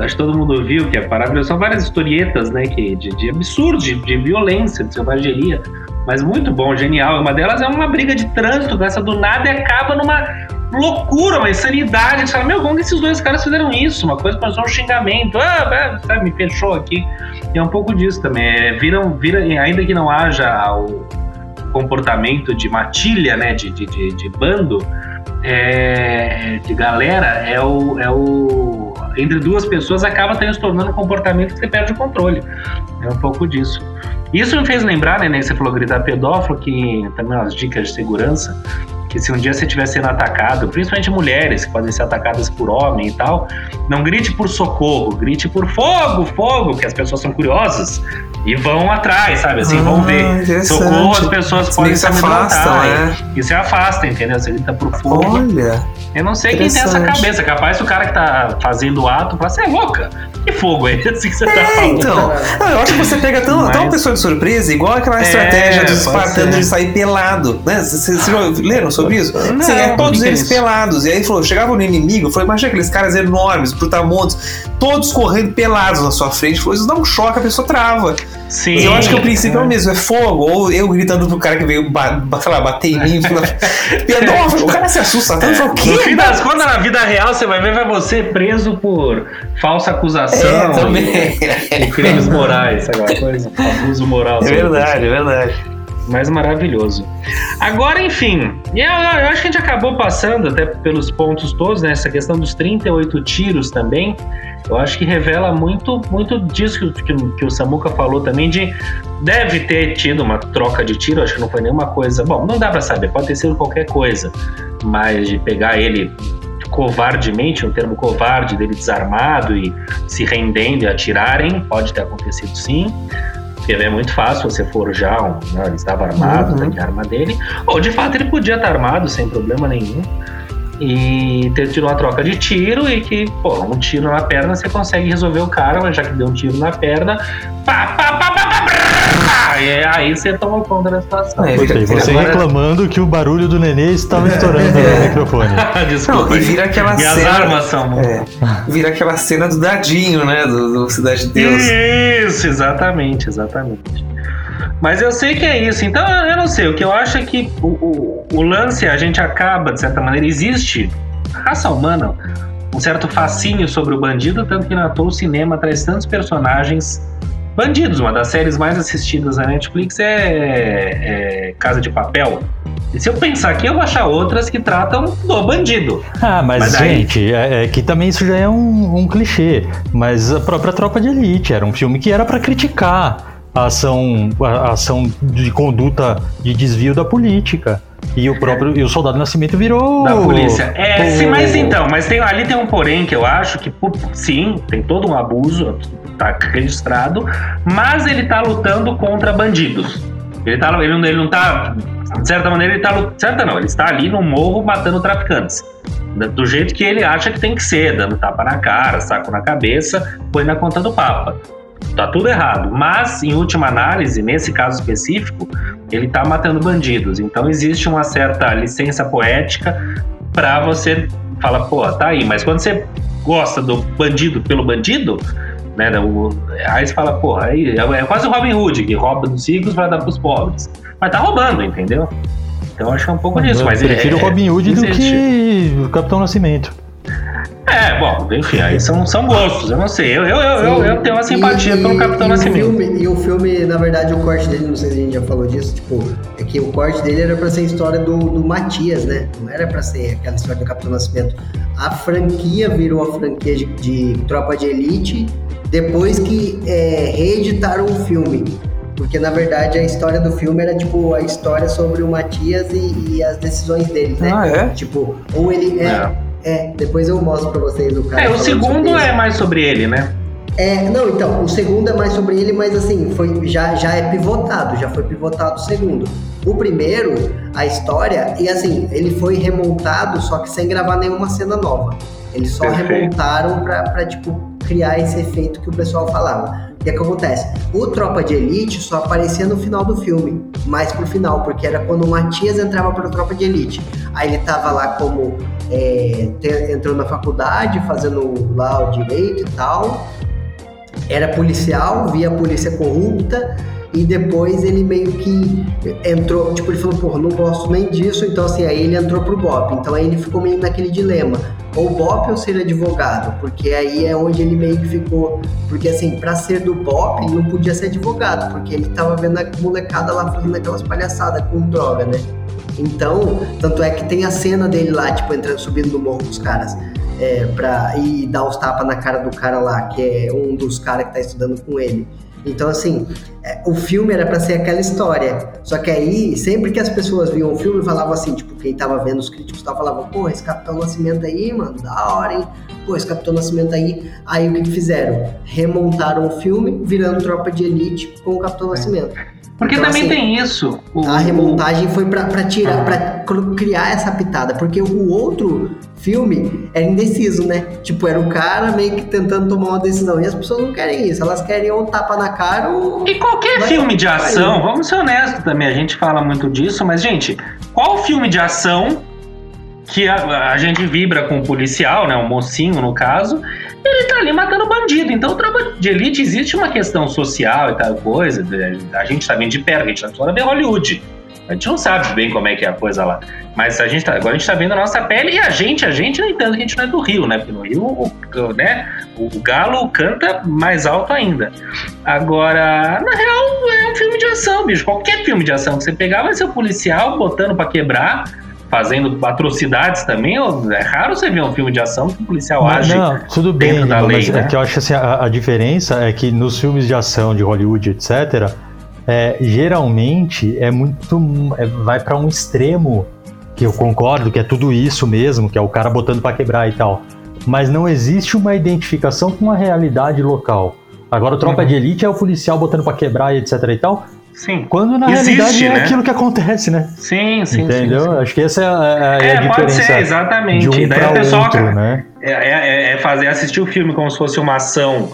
Acho que todo mundo viu, que é maravilhoso. São várias historietas, né, que, de, de absurdo, de, de violência, de selvageria. Mas muito bom, genial. Uma delas é uma briga de trânsito, começa do nada e acaba numa loucura, uma insanidade. Você fala, meu, como que esses dois caras fizeram isso? Uma coisa começou um xingamento. Ah, ah, sabe, me fechou aqui. E é um pouco disso também. É, viram, vira, ainda que não haja o comportamento de matilha, né, de, de, de, de bando, é, de galera, é o, é o. Entre duas pessoas acaba também se tornando um comportamento que você perde o controle. É um pouco disso. Isso me fez lembrar, né, né, você falou gritar pedófilo, que também umas dicas de segurança, que se um dia você estiver sendo atacado, principalmente mulheres que podem ser atacadas por homem e tal, não grite por socorro, grite por fogo, fogo, porque as pessoas são curiosas e vão atrás, sabe? Assim, vão Ah, ver. interessante. Socorro, as pessoas podem que se amedrontar. né? E se afasta, entendeu? Você grita por fogo. Olha. Eu não sei quem tem essa cabeça. Capaz do cara que tá fazendo o ato falar, você é louca? Que fogo é esse que você tá É, falando? então. Não, eu acho que você pega tão, Mas- tão uma pessoa de surpresa, igual aquela É, estratégia dos pode espartanos de sair pelado. Né? Vocês leram sobre isso? Não, Sim, é todos é eles pelados. E aí falou, chegava no inimigo, falou, imagina aqueles caras enormes, brutamontes, todos correndo pelados na sua frente. Falou, isso dá um choque, a pessoa trava. Sim. E eu acho que o princípio é o mesmo, é fogo. Ou eu gritando pro cara que veio, sei lá, bater em mim. <laughs> Pedófilo, o cara se assusta tanto, fala, o No quê? fim das contas, na vida real, você vai ver, vai você preso por falsa É, acusação também. e, e crimes morais, aquela coisa? Abuso moral. É verdade, é verdade. Mas maravilhoso. Agora, enfim, eu, eu acho que a gente acabou passando até pelos pontos todos, né? Essa questão dos 38 tiros também. Eu acho que revela muito, muito disso que, que, que o Samuca falou também, de deve ter tido uma troca de tiro, acho que não foi nenhuma coisa. Bom, não dá pra saber, pode ter sido qualquer coisa, mas de pegar ele covardemente, um termo covarde dele desarmado e se rendendo e atirarem, pode ter acontecido sim. Porque é muito fácil você forjar um. Né, ele estava armado, Uhum. tá aqui a arma dele. Ou de fato ele podia estar armado sem problema nenhum. E ter tido uma troca de tiro e que, pô, um tiro na perna você consegue resolver o cara, mas já que deu um tiro na perna, pá, pá, pá, pá, e aí você tomou conta da situação. É. Você Agora- reclamando que o barulho do nenê estava estourando no <laughs> microfone. <laughs> Desculpa. Não, e vira aquela e as cena- armas são. É, vira aquela cena do dadinho, né? Do, do Cidade de Deus. Isso, exatamente, exatamente. Mas eu sei que é isso. Então, eu não sei. O que eu acho é que o, o, o lance, a gente acaba, de certa maneira, existe a raça humana, um certo fascínio sobre o bandido, tanto que na toa o cinema traz tantos personagens bandidos. Uma das séries mais assistidas na Netflix é, é Casa de Papel. E se eu pensar aqui, eu vou achar outras que tratam do bandido. <laughs> Ah, mas, Mas gente, é, é que também isso já é um, um clichê. Mas a própria Tropa de Elite era um filme que era pra criticar a ação, a ação de conduta de desvio da política. E o próprio e o Soldado Nascimento virou da polícia. É, o- sim, mas então, mas tem, ali tem um porém que eu acho que, sim, tem todo um abuso, tá registrado, mas ele tá lutando contra bandidos. Ele, tá, ele, não, ele não tá, de certa maneira, ele tá, certa não, ele está ali no morro matando traficantes. Do jeito que ele acha que tem que ser, dando tapa na cara, saco na cabeça, põe na conta do Papa. Tá tudo errado. Mas, em última análise, nesse caso específico, ele tá matando bandidos. Então existe uma certa licença poética pra você falar, pô, tá aí. Mas quando você gosta do bandido pelo bandido, né? o- aí você fala, porra, aí é é quase o Robin Hood, que rouba dos ricos pra dar pros pobres. Mas tá roubando, entendeu? Então eu acho que é um pouco disso. Eu Mas prefiro é, o Robin Hood do que o Capitão Nascimento. É, bom, enfim, aí são, são gostos, eu não sei. Eu, eu, eu, eu, tenho uma simpatia E- pelo Capitão e o Nascimento. filme- e o filme, na verdade, o corte dele, não sei se a gente já falou disso, tipo, é que o corte dele era pra ser a história do, do Matias, né? Não era pra ser aquela história do Capitão Nascimento. A franquia virou a franquia de, de Tropa de Elite depois que é, reeditaram o filme. Porque, na verdade, a história do filme era, tipo, a história sobre o Matias e, e as decisões dele, né? Ah, é? Tipo, ou ele... É, é, depois eu mostro pra vocês o cara É, o segundo é mais sobre ele, né? É, não, então, o segundo é mais sobre ele, mas assim, foi, já, já é pivotado, já foi pivotado o segundo. O primeiro, a história, e assim, ele foi remontado, só que sem gravar nenhuma cena nova. Eles só Perfeito. remontaram pra, pra, tipo, criar esse efeito que o pessoal falava. O que é que acontece? O Tropa de Elite só aparecia no final do filme, mais pro final, porque era quando o Matias entrava pro Tropa de Elite. Aí ele tava lá como. É, te- entrou na faculdade, fazendo lá o direito e tal. Era policial, via a polícia corrupta e depois ele meio que entrou, tipo, ele falou, porra, não gosto nem disso, então assim, aí ele entrou pro BOP, então aí ele ficou meio naquele dilema, ou BOP ou ser advogado, porque aí é onde ele meio que ficou, porque assim, pra ser do BOP, ele não podia ser advogado, porque ele tava vendo a molecada lá fazendo aquelas palhaçadas com droga, né? Então, tanto é que tem a cena dele lá, tipo, entrando, subindo no morro dos caras é, pra ir dar os tapas na cara do cara lá, que é um dos caras que tá estudando com ele. Então, assim, é, o filme era pra ser aquela história. Só que aí, sempre que as pessoas viam o filme, falavam assim, tipo, quem tava vendo, os críticos tava falavam, pô, esse Capitão Nascimento aí, mano, da hora, hein? Pô, esse Capitão Nascimento aí. Aí o que, que fizeram? Remontaram o filme, virando tropa de elite com o Capitão Nascimento. Porque Então, também assim, tem isso. O- A remontagem foi pra, pra tirar, pra cro- criar essa pitada, porque o outro filme era indeciso, né? Tipo, era o cara meio que tentando tomar uma decisão. E as pessoas não querem isso, elas querem ou tapa na cara ou. E qualquer filme de ação, vamos ser honestos também, a gente fala muito disso, mas, gente, qual filme de ação que a, a gente vibra com o policial, né? O mocinho, no caso, ele tá ali matando bandido. Então, o tropa de elite existe uma questão social e tal coisa. A gente tá vendo de perto, a gente tá fora de Hollywood. A gente não sabe bem como é que é a coisa lá. Mas a gente tá, agora a gente tá vendo a nossa pele e a gente, a gente, no entanto, que a gente não é do Rio, né? Porque no Rio, o, né, o galo canta mais alto ainda. Agora, na real, é um filme de ação, bicho. Qualquer filme de ação que você pegar vai ser o policial botando pra quebrar, fazendo atrocidades também. É raro você ver um filme de ação que o policial Mas, age. não, tudo bem, dentro da lei, mas né? é que eu acho assim, a, a diferença é que nos filmes de ação de Hollywood, etc., é, geralmente é muito. é- vai para um extremo, que eu concordo que é tudo isso mesmo, que é o cara botando para quebrar e tal. Mas não existe uma identificação com a realidade local. Agora o Tropa de Elite é o policial botando pra quebrar e etc e tal. Sim. Quando na Existe, realidade é né? aquilo que acontece, né? Sim, sim, Entendeu? sim. sim. Acho que essa é a, é a É, pode diferença ser, exatamente. de um Daí a pra pessoa- outro, né? É, é- é fazer assistir o filme como se fosse uma ação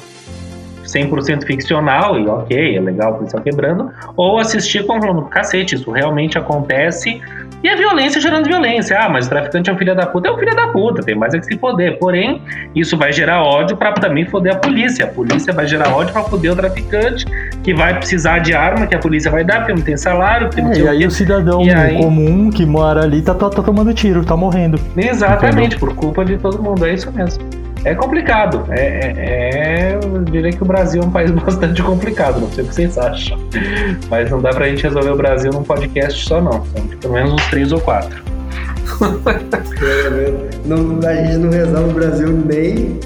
100% ficcional e ok, é legal o policial quebrando, ou assistir como falando, cacete, isso realmente acontece e a violência gerando violência. Ah, mas o traficante é um filho da puta, é um filho da puta, tem mais é que se foder. Porém, isso vai gerar ódio pra também foder a polícia. A polícia vai gerar ódio pra foder o traficante, que vai precisar de arma que a polícia vai dar, porque não tem salário, porque não É, tem e o aí o cidadão E aí- comum que mora ali tá, tá, tá tomando tiro, tá morrendo. Exatamente, por culpa de todo mundo, é isso mesmo. É complicado. É, é- é- eu diria que o Brasil é um país <laughs> bastante complicado, não sei o que vocês acham. Mas não dá pra gente resolver o Brasil num podcast só, não. São pelo menos uns três ou quatro. <laughs> Não, a gente não resolve o Brasil nem.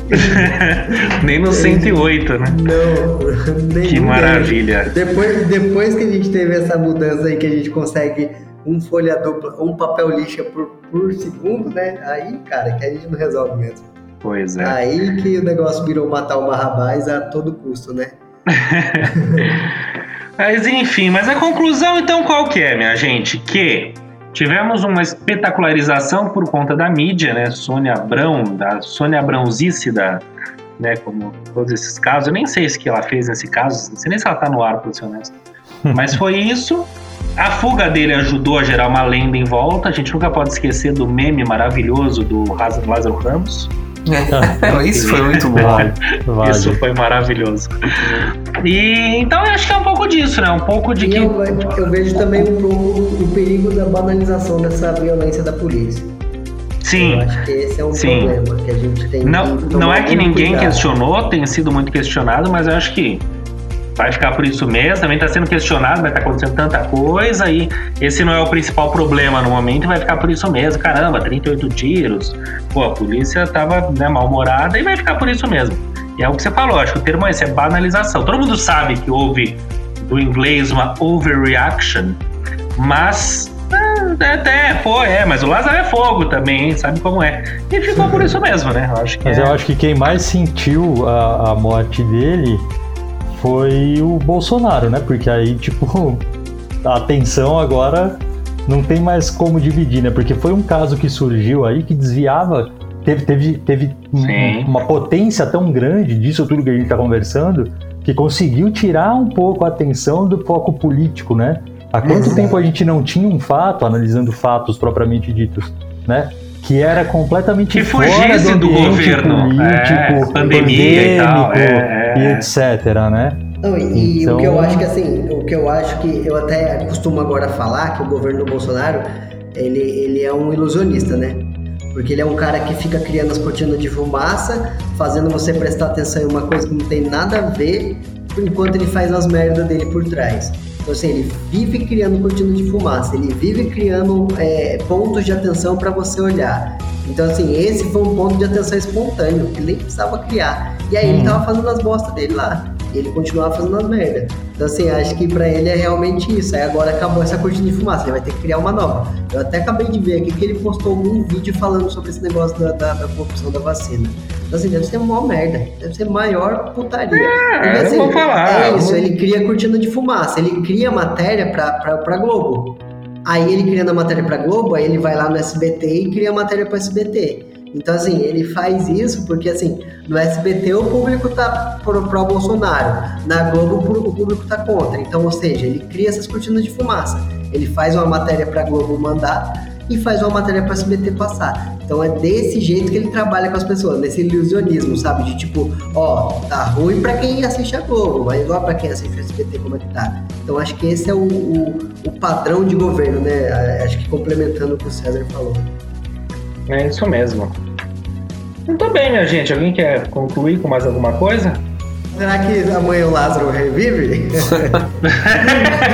<laughs> Nem no 108, né? Não, nem Que maravilha. Depois, depois que a gente teve essa mudança aí, que a gente consegue um folha dupla, um papel lixa por, por segundo, né? Aí, cara, que a gente não resolve mesmo. Pois é. Aí que o negócio virou matar o Barrabás a todo custo, né? <laughs> Mas enfim, mas a conclusão então qual que é, minha gente? Que tivemos uma espetacularização por conta da mídia, né? Sônia Abrão, da Sônia Abrãozícida, né? Como todos esses casos. Eu nem sei se que ela fez nesse caso, não sei nem se ela tá no ar, pra ser honesto. <laughs> Mas foi isso. A fuga dele ajudou a gerar uma lenda em volta. A gente nunca pode esquecer do meme maravilhoso do Lázaro Ramos. Isso foi muito bom. Vale, vale. Isso foi maravilhoso. E então eu acho que é um pouco disso, né? Um pouco de E que. eu, eu vejo também um pouco o perigo da banalização dessa violência da polícia. Sim. Eu acho que esse é um Sim. problema que a gente tem Não, que não é que ninguém cuidado. questionou, tem sido muito questionado, mas eu acho que vai ficar por isso mesmo. Também está sendo questionado, vai estar acontecendo tanta coisa e esse não é o principal problema no momento, e vai ficar por isso mesmo. Caramba, 38 tiros. Pô, a polícia tava né, mal-humorada e vai ficar por isso mesmo. E é o que você falou, acho que o termo é esse, é banalização. Todo mundo sabe que houve, do inglês, uma overreaction, mas é, até, pô, é, mas o Lázaro é fogo também, hein? sabe como é. E ficou por isso mesmo, né? Eu acho que Mas é. eu acho que quem mais sentiu a, a morte dele foi o Bolsonaro, né? Porque aí, tipo, <laughs> a atenção agora não tem mais como dividir, né? Porque foi um caso que surgiu aí que desviava, teve, teve, teve um- Sim. uma potência tão grande disso tudo que a gente tá conversando, que conseguiu tirar um pouco a atenção do foco político, né? Há quanto Exato. tempo a gente não tinha um fato, analisando fatos propriamente ditos, né? Que era completamente Que fora do ambiente governo, político, é, pandemia e tal, é, é. e etc, né? Não, e e Então- o que eu acho que assim, o que eu acho que eu até costumo agora falar que o governo do Bolsonaro, ele, ele é um ilusionista, né? Porque ele é um cara que fica criando as cortinas de fumaça, fazendo você prestar atenção em uma coisa que não tem nada a ver, enquanto ele faz as merdas dele por trás. Então assim, ele vive criando cortina de fumaça, ele vive criando é, pontos de atenção para você olhar. Então assim, esse foi um ponto de atenção espontâneo, que ele nem precisava criar. E aí ele Hum. tava fazendo as bostas dele lá. E ele continuava fazendo as merda. Então, assim, acho que pra ele é realmente isso. Aí agora acabou essa cortina de fumaça, ele vai ter que criar uma nova. Eu até acabei de ver aqui que ele postou algum vídeo falando sobre esse negócio da, da, da corrupção da vacina. Então, assim, deve ser uma merda. Deve ser maior putaria. É, eu vou falar. É isso, ele cria cortina de fumaça, ele cria matéria pra, pra, pra Globo. Aí ele criando a matéria pra Globo, aí ele vai lá no SBT e cria a matéria pro SBT. Então, assim, ele faz isso porque, assim, no SBT o público tá pro, pro Bolsonaro, na Globo o público tá contra. Então, ou seja, ele cria essas cortinas de fumaça. Ele faz uma matéria pra Globo mandar e faz uma matéria pra SBT passar. Então, é desse jeito que ele trabalha com as pessoas, nesse ilusionismo, sabe? De tipo, ó, tá ruim pra quem assiste a Globo, mas ó pra quem assiste o SBT como é que tá. Então, acho que esse é o, o, o padrão de governo, né? Acho que complementando o que o César falou. É isso mesmo. Muito bem, minha gente. Alguém quer concluir com mais alguma coisa? Será que amanhã o Lázaro revive? <laughs>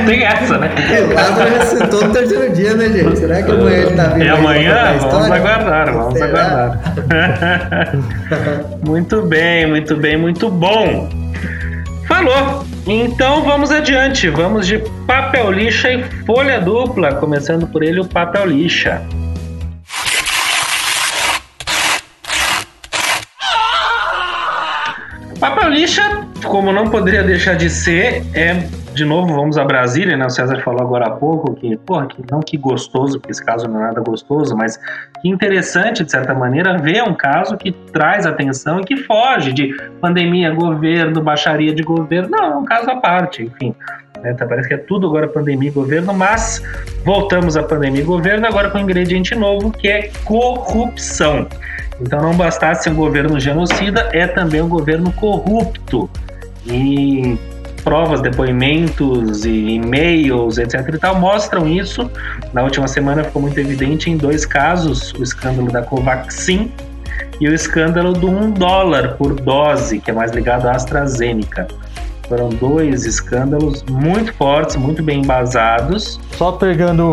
Tem essa, né? o Lázaro ressuscitou no terceiro dia, né, gente? Será que amanhã ele tá vivo? É amanhã? Vamos aguardar, vamos Será? aguardar. <laughs> muito bem, muito bem, muito bom. Falou! Então vamos adiante. Vamos de papel lixa e folha dupla. Começando por ele, o papel lixa. Papel lixa como não poderia deixar de ser, é de novo, vamos a Brasília, né? O César falou agora há pouco que, porra, que não que gostoso, porque esse caso não é nada gostoso, mas que interessante, de certa maneira, ver um caso que traz atenção e que foge de pandemia, governo, baixaria de governo. Não, é um caso à parte, enfim. Né? Tá, parece que é tudo agora pandemia e governo, mas voltamos à pandemia e governo agora com um ingrediente novo que é corrupção. Então não bastasse um governo genocida, é também um governo corrupto. E provas, depoimentos e e-mails, etc e tal, mostram isso. Na última semana ficou muito evidente em dois casos, o escândalo da Covaxin e o escândalo do 1 dólar por dose, que é mais ligado à AstraZeneca. Foram dois escândalos muito fortes, muito bem embasados. Só pegando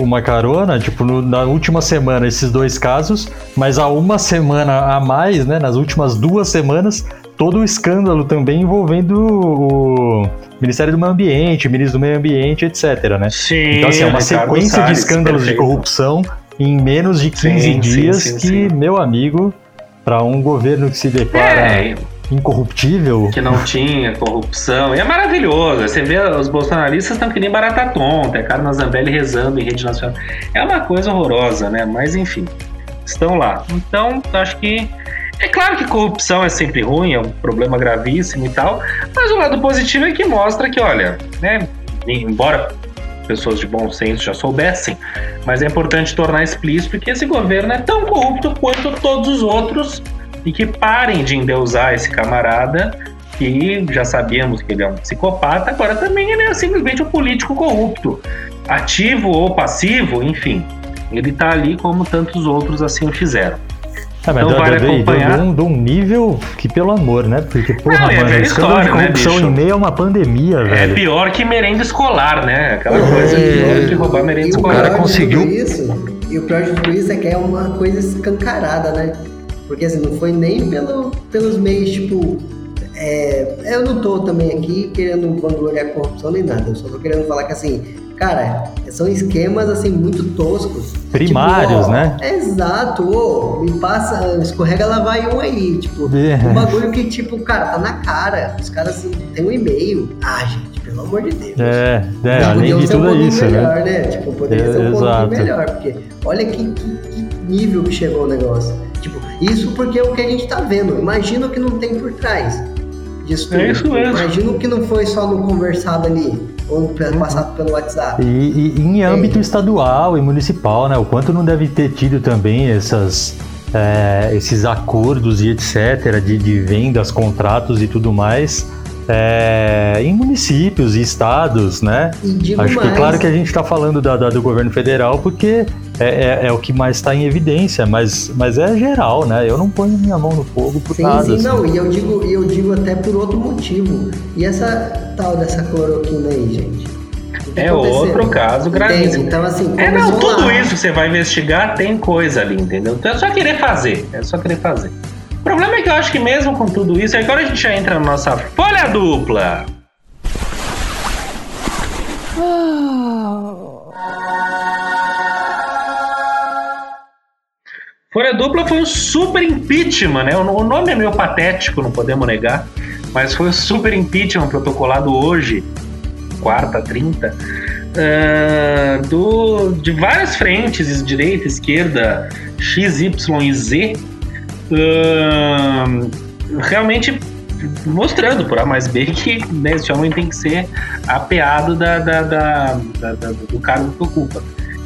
uma carona, tipo, no, na última semana esses dois casos, mas há uma semana a mais, né, nas últimas duas semanas, todo o escândalo também envolvendo o Ministério do Meio Ambiente, ministro do Meio Ambiente, etc, né? Sim, então, assim, é uma Ricardo sequência Salles, de escândalos perfeito. de corrupção em menos de 15 Sim, sim, dias sim, que, sim. meu amigo, para um governo que se declara É, incorruptível, que não tinha corrupção. E é maravilhoso. Você vê os bolsonaristas estão que nem barata tonta. É Carlos Zambelli rezando em rede nacional. É uma coisa horrorosa, né? Mas enfim, estão lá. Então, acho que. É claro que corrupção é sempre ruim, é um problema gravíssimo e tal, mas o lado positivo é que mostra que, olha, né, embora pessoas de bom senso já soubessem, mas é importante tornar explícito que esse governo é tão corrupto quanto todos os outros e que parem de endeusar esse camarada que já sabíamos que ele é um psicopata, agora também ele é simplesmente um político corrupto, ativo ou passivo, enfim. Ele tá ali como tantos outros assim o fizeram. Ah, mas Então vale acompanhar. de um, de um nível que, pelo amor, né? Porque, porra, Não, é mano, velha escândalo de história, né, corrupção bicho? em meio a uma pandemia, É velho. pior que merenda escolar, né? Aquela Não, coisa é, pior que roubar merenda E o O escolar. cara de conseguiu- Isso, e o pior de tudo isso é que é uma coisa escancarada, né? Porque assim, não foi nem pelo, pelos meios, tipo. é, eu não tô também aqui querendo vangloriar a corrupção nem nada. Eu só tô querendo falar que assim, cara, são esquemas assim muito toscos. Primários, Tipo, ó, né? Exato, me passa, escorrega lá vai um aí, tipo, <laughs> É. um bagulho que, tipo, cara, tá na cara. Os caras assim, têm um e-mail. Ah, gente, pelo amor de Deus. É, é, além de ser um tudo é pouquinho isso, melhor, né? né? Tipo, poderia É, ser um exato. pouquinho melhor, porque olha que, que- que nível que chegou o negócio. Isso porque é o que a gente tá vendo. Imagina o que não tem por trás disso tudo. É isso mesmo. Imagina o que não foi só no conversado ali, ou no pe- passado pelo WhatsApp. E, e em âmbito estadual e municipal, né? O quanto não deve ter tido também essas, é, esses acordos e etc. de, de vendas, contratos e tudo mais é, em municípios e estados, né? E digo Acho mais, que claro que a gente está falando da, da- do governo federal porque é, é- é o que mais está em evidência, mas, mas é geral, né? Eu não ponho minha mão no fogo por Sim, nada. sim, assim. não, e eu digo, eu digo até por outro motivo. E essa tal dessa cloroquina aí, gente? É outro caso gravíssimo. Então, assim, É, não, tudo lá. isso que você vai investigar tem coisa ali, entendeu? Então é só querer fazer, é só querer fazer. O problema é que eu acho que mesmo com tudo isso, agora a gente já entra na nossa folha dupla. Folha dupla foi um super impeachment, né? O nome é meio patético, não podemos negar, mas foi o super impeachment protocolado hoje, quarta, 30, ah, do, de várias frentes, direita, esquerda, X, Y e Z, ah, realmente mostrando por A mais B que né, esse homem tem que ser apeado da- da- da- da- do cargo que ocupa.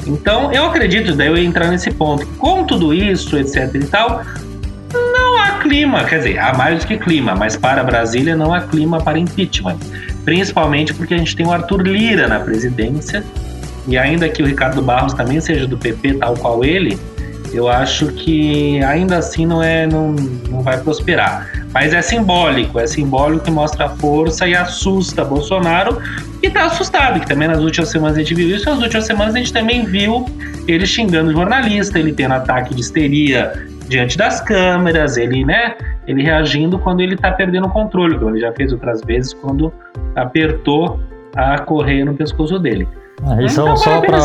Então, eu acredito, daí eu ia entrar nesse ponto. Com tudo isso, etc e tal, não há clima, quer dizer, há mais do que clima, mas para Brasília não há clima para impeachment. Principalmente porque a gente tem o Arthur Lira na presidência, e ainda que o Ricardo Barros também seja do PP, tal qual ele, eu acho que ainda assim não, é, não, não vai prosperar. Mas é simbólico, é simbólico que mostra a força e assusta Bolsonaro, e tá assustado, que também nas últimas semanas a gente viu isso, nas últimas semanas a gente também viu ele xingando jornalista, ele tendo ataque de histeria diante das câmeras, ele, né, ele reagindo quando ele tá perdendo o controle, como ele já fez outras vezes quando apertou a correia no pescoço dele. Aí Então só para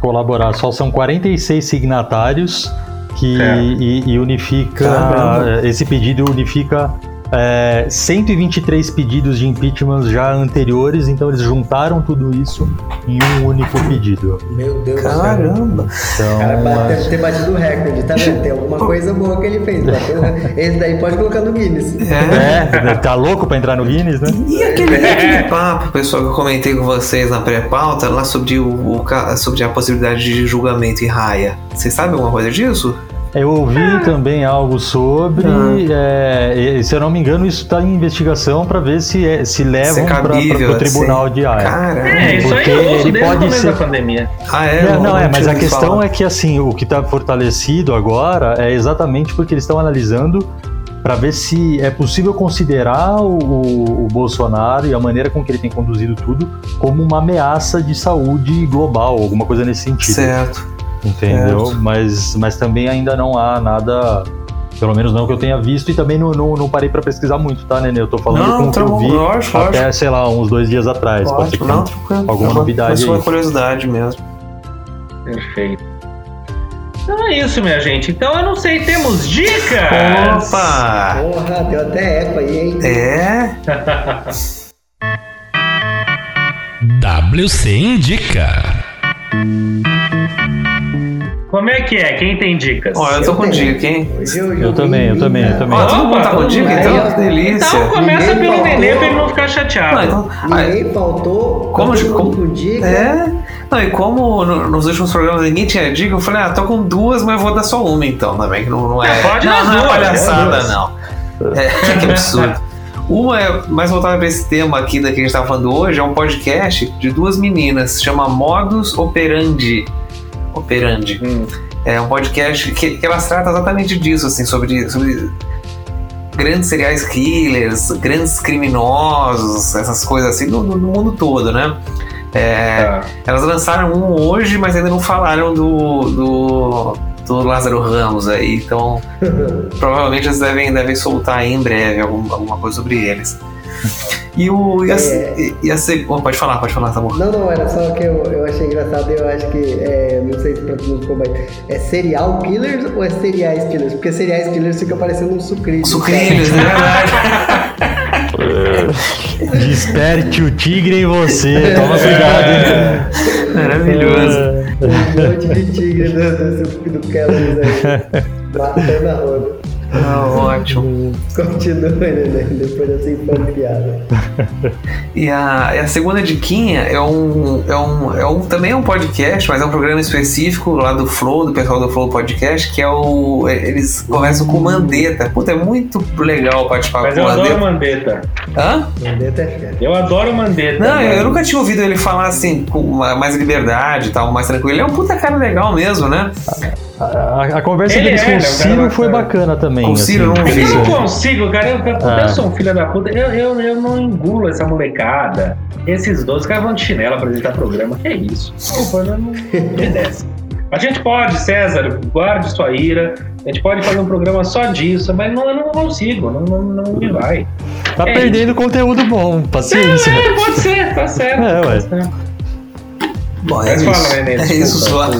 colaborar, só são 46 signatários que É. e, e unifica Caramba. esse pedido unifica é, 123 pedidos de impeachment já anteriores, então eles juntaram tudo isso em um único pedido. Meu Deus do céu. Caramba. Então, O cara é, deve ter batido o recorde, tá vendo? Tem alguma <laughs> coisa boa que ele fez. bateu- Esse daí pode colocar no Guinness. é, tá louco pra entrar no Guinness, né? E aquele, e aquele papo, pessoal, que eu comentei com vocês na pré-pauta, lá sobre, o, sobre a possibilidade de julgamento em raia. Vocês sabem alguma coisa disso? Eu ouvi também algo sobre, é, e, se eu não me engano, isso está em investigação para ver se, é- se levam é para o tribunal assim. de Haia. Caramba. É, isso aí Porque ouço ele pode ser- da pandemia. Ah, é? Não, não, é, mas a questão falar. é que assim, o que está fortalecido agora é exatamente porque eles estão analisando para ver se é possível considerar o, o- o Bolsonaro e a maneira com que ele tem conduzido tudo como uma ameaça de saúde global, alguma coisa nesse sentido. Certo. Entendeu? Certo. Mas, mas também ainda não há nada, pelo menos não que eu tenha visto, e também não, não, não parei pra pesquisar muito, tá, Nenê? Eu tô falando Não, com o que eu tá vi lógico, até, sei lá, uns dois dias atrás. Pode ser que não, tranquilo. alguma bom. novidade Mas foi aí. uma curiosidade mesmo. Perfeito. Então é isso, minha gente. Então eu não sei, temos dicas! Opa! Porra, deu até eco aí, hein? É? <laughs> WC Indica. Como é que é? Quem tem dicas? Ó, eu tô com tenho. dica, hein? Eu, Eu joguei também, eu também, eu vida. também. Ó, todo mundo tá com dica, aí, então? delícia. Então começa Ninguém pelo nenê pra ele não ficar chateado. Não, então, Ninguém faltou. Como todo de- como- com dica. É. Não, e como no- nos últimos programas ninguém tinha dica, eu falei, ah, tô com duas, mas eu vou dar só uma então também, que não, não é. Pode não, dar não é duas, palhaçada, não. É, <laughs> que absurdo. Uma é mais voltada para esse tema aqui da que a gente tava falando hoje, é um podcast de duas meninas, chama Modus Operandi. Operandi. Hum. É um podcast que, que elas tratam exatamente disso, assim, sobre, sobre grandes serial killers, grandes criminosos, essas coisas assim, no, no mundo todo, né? É, Tá. elas lançaram um hoje, mas ainda não falaram do, do, do Lázaro Ramos aí, então <laughs> provavelmente eles devem, devem soltar aí em breve algum- alguma coisa sobre eles. E o. E a, É. e- e a oh, pode falar, pode falar, tá bom. Não, não, era só que eu, eu achei engraçado eu acho que, é, não sei se pra todo mundo ficou bem, é serial killers ou é seriais killers? Porque seriais killers fica parecendo um sucrilho. Sucrilhos, é verdade. <laughs> Desperte o tigre em você, <laughs> toma cuidado, hein? Maravilhoso. Um monte de tigre do, do, do Kellers aí, <laughs> matando a roda. Ah, ótimo. Continua, né, depois dessa infame piada. <laughs> E a, e a segunda diquinha é um, é um, é um. Também é um podcast, mas é um programa específico lá do Flow, do pessoal do Flow Podcast, que é o. Eles conversam com o Mandetta. Puta, é muito legal participar Mas com eu o adoro o Mandetta. Mandetta. Hã? Mandetta é fera. Eu adoro o Mandetta. Não, eu, mas- eu nunca tinha ouvido ele falar assim, com mais liberdade e tal, mais tranquilo. Ele é um puta cara legal mesmo, né? A, a conversa Ele deles é, com o é Ciro foi bacana também. Com o Ciro eu não assim, vi. Eu não isso- consigo, cara. Eu, eu, Ah. eu sou um filho da puta. Eu, eu, eu não engulo essa molecada. Esses dois caras vão de chinelo apresentar programa. Que é isso? Desculpa, não me desce. A gente pode, César, guarde sua ira. A gente pode fazer um programa só disso, mas não, eu não consigo, não, não, não me vai. Tá É perdendo conteúdo bom, paciência. É, pode ser, tá certo. É, tá ué. certo. Bom, é Mas isso. fala, Nenê, é desculpa, isso só.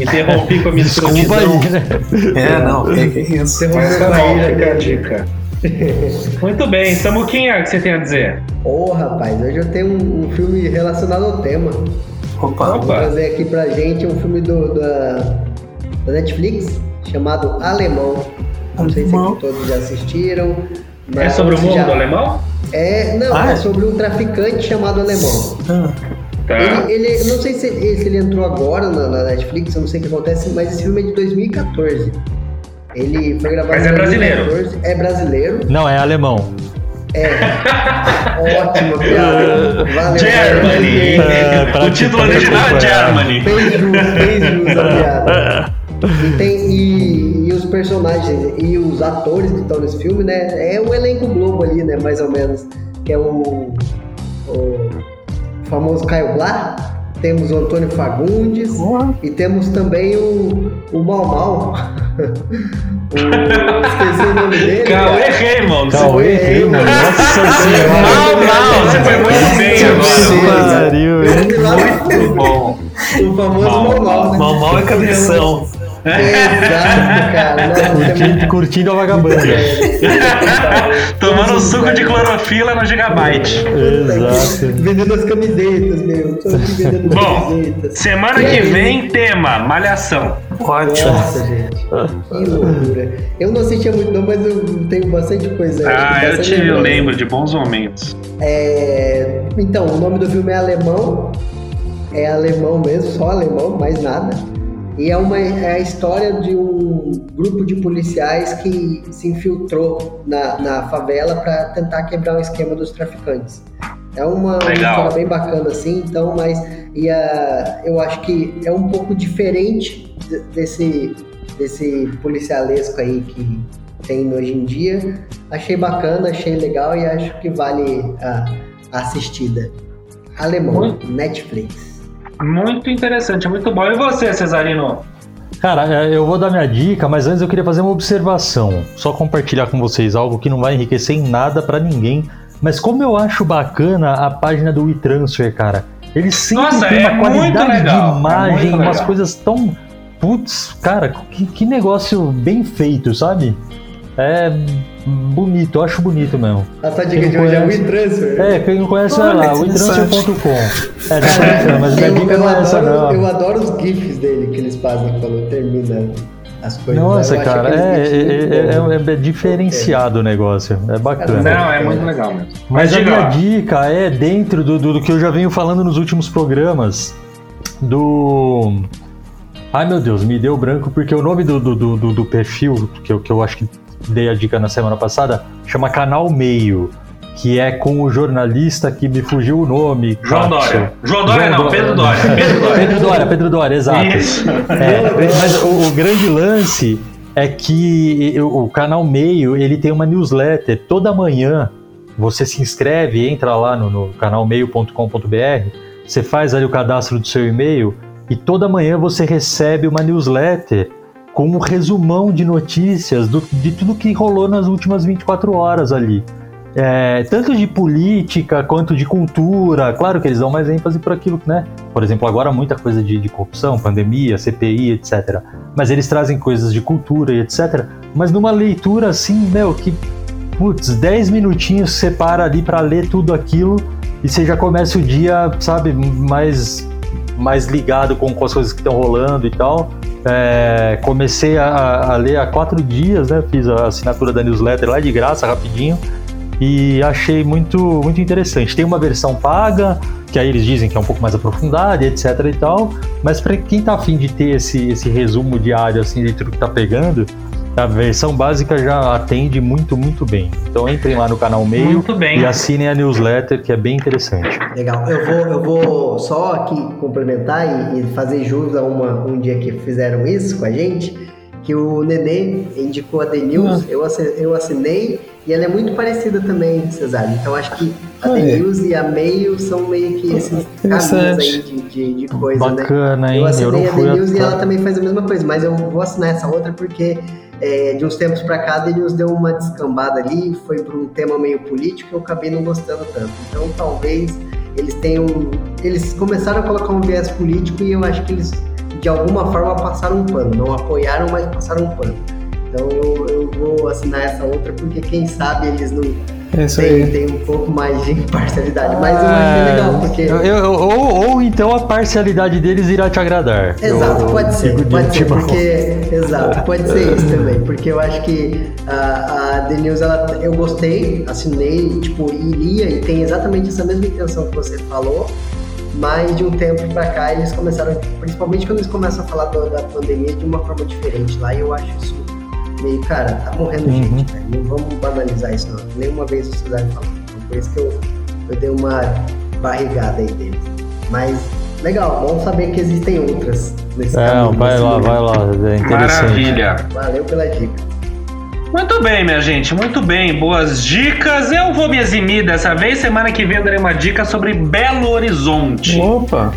Interrompi com a minha Desculpa aí, né? É, não, é, é isso. Né? fica a dica. <laughs> Muito bem, Samuquinha, o que você tem a dizer? Ô, rapaz, hoje eu tenho um, um filme relacionado ao tema. Opa. Vou Opa. trazer aqui pra gente um filme do, da, da Netflix chamado Alemão. Não sei se aqui todos já assistiram. É mas sobre o mundo já- alemão? É, não, Ah, é é? sobre um traficante chamado Alemão. Tá. Ele, ele- eu não sei se, se ele entrou agora na, na Netflix, eu não sei o que acontece, mas esse filme é de 2014. Ele foi gravado Mas em é brasileiro. 2014, É brasileiro. Não, é alemão. É. <laughs> Ótima piada. Valeu. Germany. Pra o título original é. Germany. Fez jus, fez jus a piada. E, tem, e, e os personagens e os atores que estão nesse filme, né? É o elenco Globo ali, né? Mais ou menos. Que é o, o famoso Caio Blá. Temos o Antônio Fagundes. E temos também o, o Mal Mal. <laughs> o, esqueci o nome dele. Cauê. Raymond. Cauê Raymond, nossa <laughs> senhora. Mal, mal, você foi muito bem agora. Pariu, hein? Muito bom. O famoso Mal Mal, né? Mal mal é cabeção. Exato, cara. Nossa, é Curtindo, muito- curtindo a vagabanda. Tomando suco de clorofila no Gigabyte. Exato. Vendendo as camisetas, meu. Vendendo Bom, camisetas. semana que vem, tema: Malhação. Ótimo. Nossa, gente. Que loucura. Eu não assistia muito, não, mas eu tenho bastante coisa. Ah, eu te eu lembrança. lembro de bons momentos. É, então, o nome do filme é Alemão. É alemão mesmo, só alemão, mais nada. E é, uma, é a história de um grupo de policiais que se infiltrou na, na favela para tentar quebrar o esquema dos traficantes. É uma, uma história bem bacana assim, então, mas e a, eu acho que é um pouco diferente de- desse, desse policialesco aí que tem hoje em dia. Achei bacana, achei legal e acho que vale a, a assistida. Alemão, Netflix. Muito interessante, muito bom. E você, Cesarino? Cara, é, eu vou dar minha dica, mas antes eu queria fazer uma observação. Só compartilhar com vocês algo que não vai enriquecer em nada pra ninguém. Mas como eu acho bacana a página do WeTransfer, cara. Eles sempre Nossa, têm é uma muito qualidade de é imagem, muito umas coisas tão. Putz, cara, que, que negócio bem feito, sabe? É bonito, eu acho bonito mesmo. A sua dica Quem de hoje é conhece- WeTransfer. É, quem não conhece, vai lá. WeTransfer.com. É, tá mas minha Eu, dica eu não é essa, adoro, não. eu adoro os GIFs dele que eles fazem quando termina as coisas. Nossa, cara, é, muito é, bons. é- é diferenciado o negócio. É bacana. Não, é muito legal mesmo. Mas a minha dica é dentro do, do, do que eu já venho falando nos últimos programas. Do. Ai meu Deus, me deu branco porque o nome do, do, do, do- do perfil, que eu, que eu acho que dei a dica na semana passada, chama Canal Meio. Que é com o jornalista que me fugiu o nome. João. Dória. João Dória João não, Dória. Pedro Dória. <laughs> Pedro Dória. Pedro Dória, Pedro Dória, exato. É, mas o, o grande lance é que o, o canal Meio ele tem uma newsletter toda manhã. Você se inscreve, entra lá no, no canalmeio.com.br, você faz ali o cadastro do seu e-mail e toda manhã você recebe uma newsletter com um resumão de notícias do- de tudo que rolou nas últimas 24 horas ali. É, tanto de política quanto de cultura. Claro que eles dão mais ênfase para aquilo, né? Por exemplo, agora muita coisa de, de corrupção, pandemia, CPI, etc. Mas eles trazem coisas de cultura e etc. Mas numa leitura assim, meu, que putz, 10 minutinhos você para ali para ler tudo aquilo e você já começa o dia, sabe, mais, mais ligado com, com as coisas que estão rolando e tal. É, comecei a, a ler há quatro dias, né? Fiz a assinatura da newsletter lá de graça, rapidinho e achei muito, muito interessante. Tem uma versão paga, que aí eles dizem que é um pouco mais aprofundada, etc e tal, mas para quem tá afim de ter esse, esse resumo diário assim de tudo que tá pegando, a versão básica já atende muito, muito bem. Então entrem lá no canal Meio e assinem a newsletter, que é bem interessante. Legal. Eu vou, eu vou só aqui complementar e, e fazer jus a uma, um dia que fizeram isso com a gente, que o Nenê indicou a The News, eu, assi- eu assinei, e ela é muito parecida também, Cesário. Então acho que a The Ah, é. News e a Meio são meio que esses caminhos aí de, de, de coisa, né? Bacana, hein? Eu Eu, assinei não a The News e a... ela também faz a mesma coisa, mas eu vou assinar essa outra porque é, de uns tempos pra cá The News deu uma descambada ali, foi para um tema meio político eu acabei não gostando tanto. Então talvez eles tenham. Eles começaram a colocar um viés político e eu acho que eles de alguma forma passaram um pano. Não apoiaram, mas passaram um pano. Então eu, eu vou assinar essa outra porque quem sabe eles não É isso têm, aí. têm um pouco mais de imparcialidade. Mas eu achei legal, porque. Eu- eu- ou, ou então a parcialidade deles irá te agradar. Exato, Eu- pode ser, pode ser, porque. Exato, pode ser isso também, porque eu acho que a, a The News, ela, eu gostei, assinei, tipo, iria e tem exatamente essa mesma intenção que você falou, mas de um tempo pra cá eles começaram, principalmente quando eles começam a falar do- da pandemia de uma forma diferente lá, e eu acho isso meio, cara, tá morrendo Uhum. gente, cara, não vamos banalizar isso não, nenhuma vez o Cesário falou, então por isso que eu, eu dei uma barrigada aí deles. Mas legal, bom saber que existem outras nesse É, caminho, vai nesse lá, vai lá. É interessante. Maravilha. Valeu pela dica. Muito bem, minha gente, muito bem. Boas dicas. Eu vou me eximir dessa vez. Semana que vem eu darei uma dica sobre Belo Horizonte. Opa!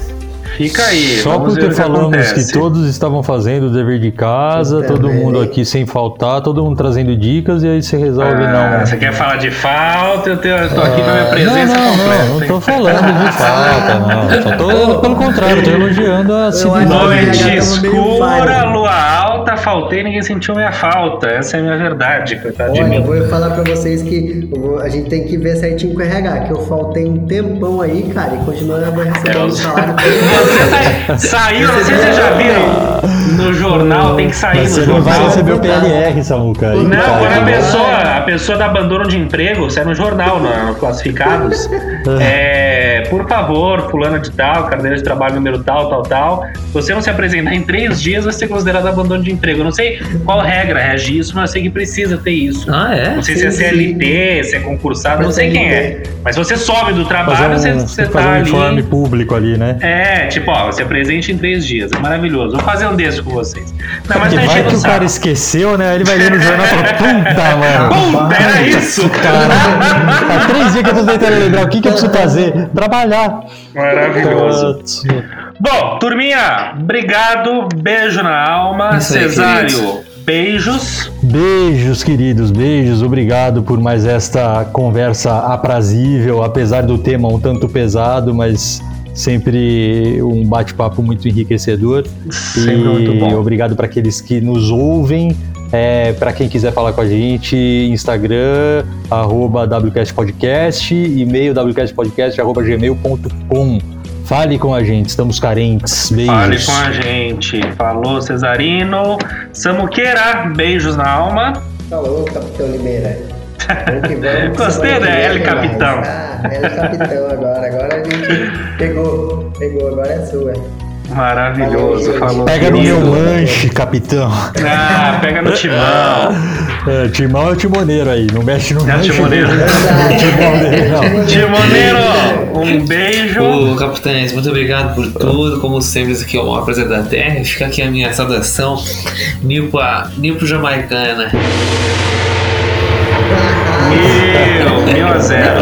Fica aí. Só porque o que falamos acontece. que todos estavam fazendo o dever de casa, todo mundo aqui sem faltar, todo mundo trazendo dicas e aí você resolve Ah, não. Você quer falar de falta? Eu, tenho, eu tô aqui na minha Ah, presença não, não, completa. não, não tô falando de falta, não. Só tô, <laughs> pelo contrário, tô elogiando a que- Noite escura, lua alta faltei, ninguém sentiu minha falta. Essa é a minha verdade, coitado de Olha, eu mim. vou falar pra vocês que eu vou- a gente tem que ver certinho com o RH, que eu faltei um tempão aí, cara, e continuando recebendo eu- salário. <laughs> Você <laughs> saiu, não sei se vocês já viram no jornal, tem que sair Mas no você não vai jornal. receber o PLR, Samuca. aí, Não, cara. quando a pessoa, a pessoa dá abandono de emprego, sai no jornal, no, no classificados. <laughs> É, por favor, fulana de tal, carteira de trabalho número tal, tal, tal. Você não se apresentar em três dias, vai ser considerado abandono de emprego. Eu não sei qual regra rege isso, mas eu sei que precisa ter isso. Ah, é? Não sei se é Sim, CLT, se é concursado, não sei quem é. Mas você sobe do trabalho, um, você, você fazer tá um ali. informe público ali, né? É, tipo, ó, você apresente em três dias. É maravilhoso. Vou fazer um desses com vocês. Não, mas tá vai que o cara esqueceu, né? Ele vai ler no jornal e fala, <laughs> puta, mano. Puta, era isso! Cara, há três dias que eu tô tentando lembrar o que, que eu preciso fazer. Trabalhar. Maravilhoso. Bom, turminha, obrigado. Beijo na alma. Isso aí, Cesário, queridos. beijos. Beijos, queridos, beijos. Obrigado por mais esta conversa aprazível, apesar do tema um tanto pesado, mas sempre um bate-papo muito enriquecedor. Sempre e muito bom. obrigado para aqueles que nos ouvem. É, para quem quiser falar com a gente, Instagram, arroba WCastPodcast, e-mail wcastpodcast, arroba gmail.com. Fale com a gente, estamos carentes. Beijos. Fale com a gente. Falou, Cesarino. Samuqueira, beijos na alma. Falou, Capitão Limeira. <laughs> Gostei Semana da que vem L tem mais. Capitão. Ah, L Capitão agora. Agora a gente pegou. Pegou, agora é sua. Maravilhoso. Falou, Pega no meu lanche, capitão. Ah, pega no timão. <laughs> É, timão é o timoneiro aí, não mexe no É o lanche timoneiro. é <laughs> não. Timoneiro, um beijo. Ô, capitães, muito obrigado por tudo. Como sempre, isso aqui é o maior prazer da Terra. Fica aqui a minha saudação. Nipo, Nipo Jamaicana. Mil, mil a zero.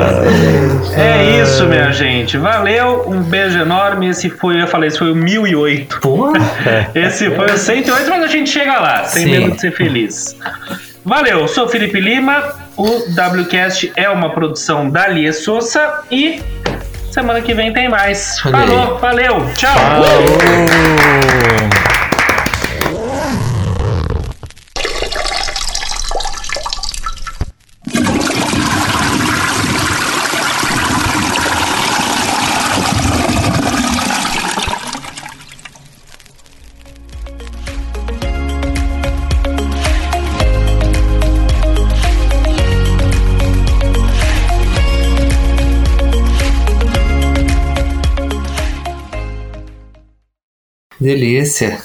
É isso, minha gente. Valeu, um beijo enorme. Esse foi, eu falei, esse foi o 1008. Porra! <laughs> Esse foi o 108, mas a gente chega lá, sem Sim. medo de ser feliz. Valeu, eu sou o Felipe Lima. O WCast é uma produção da Lia Souza e semana que vem tem mais. Falou, valeu, tchau. Alô! Delícia.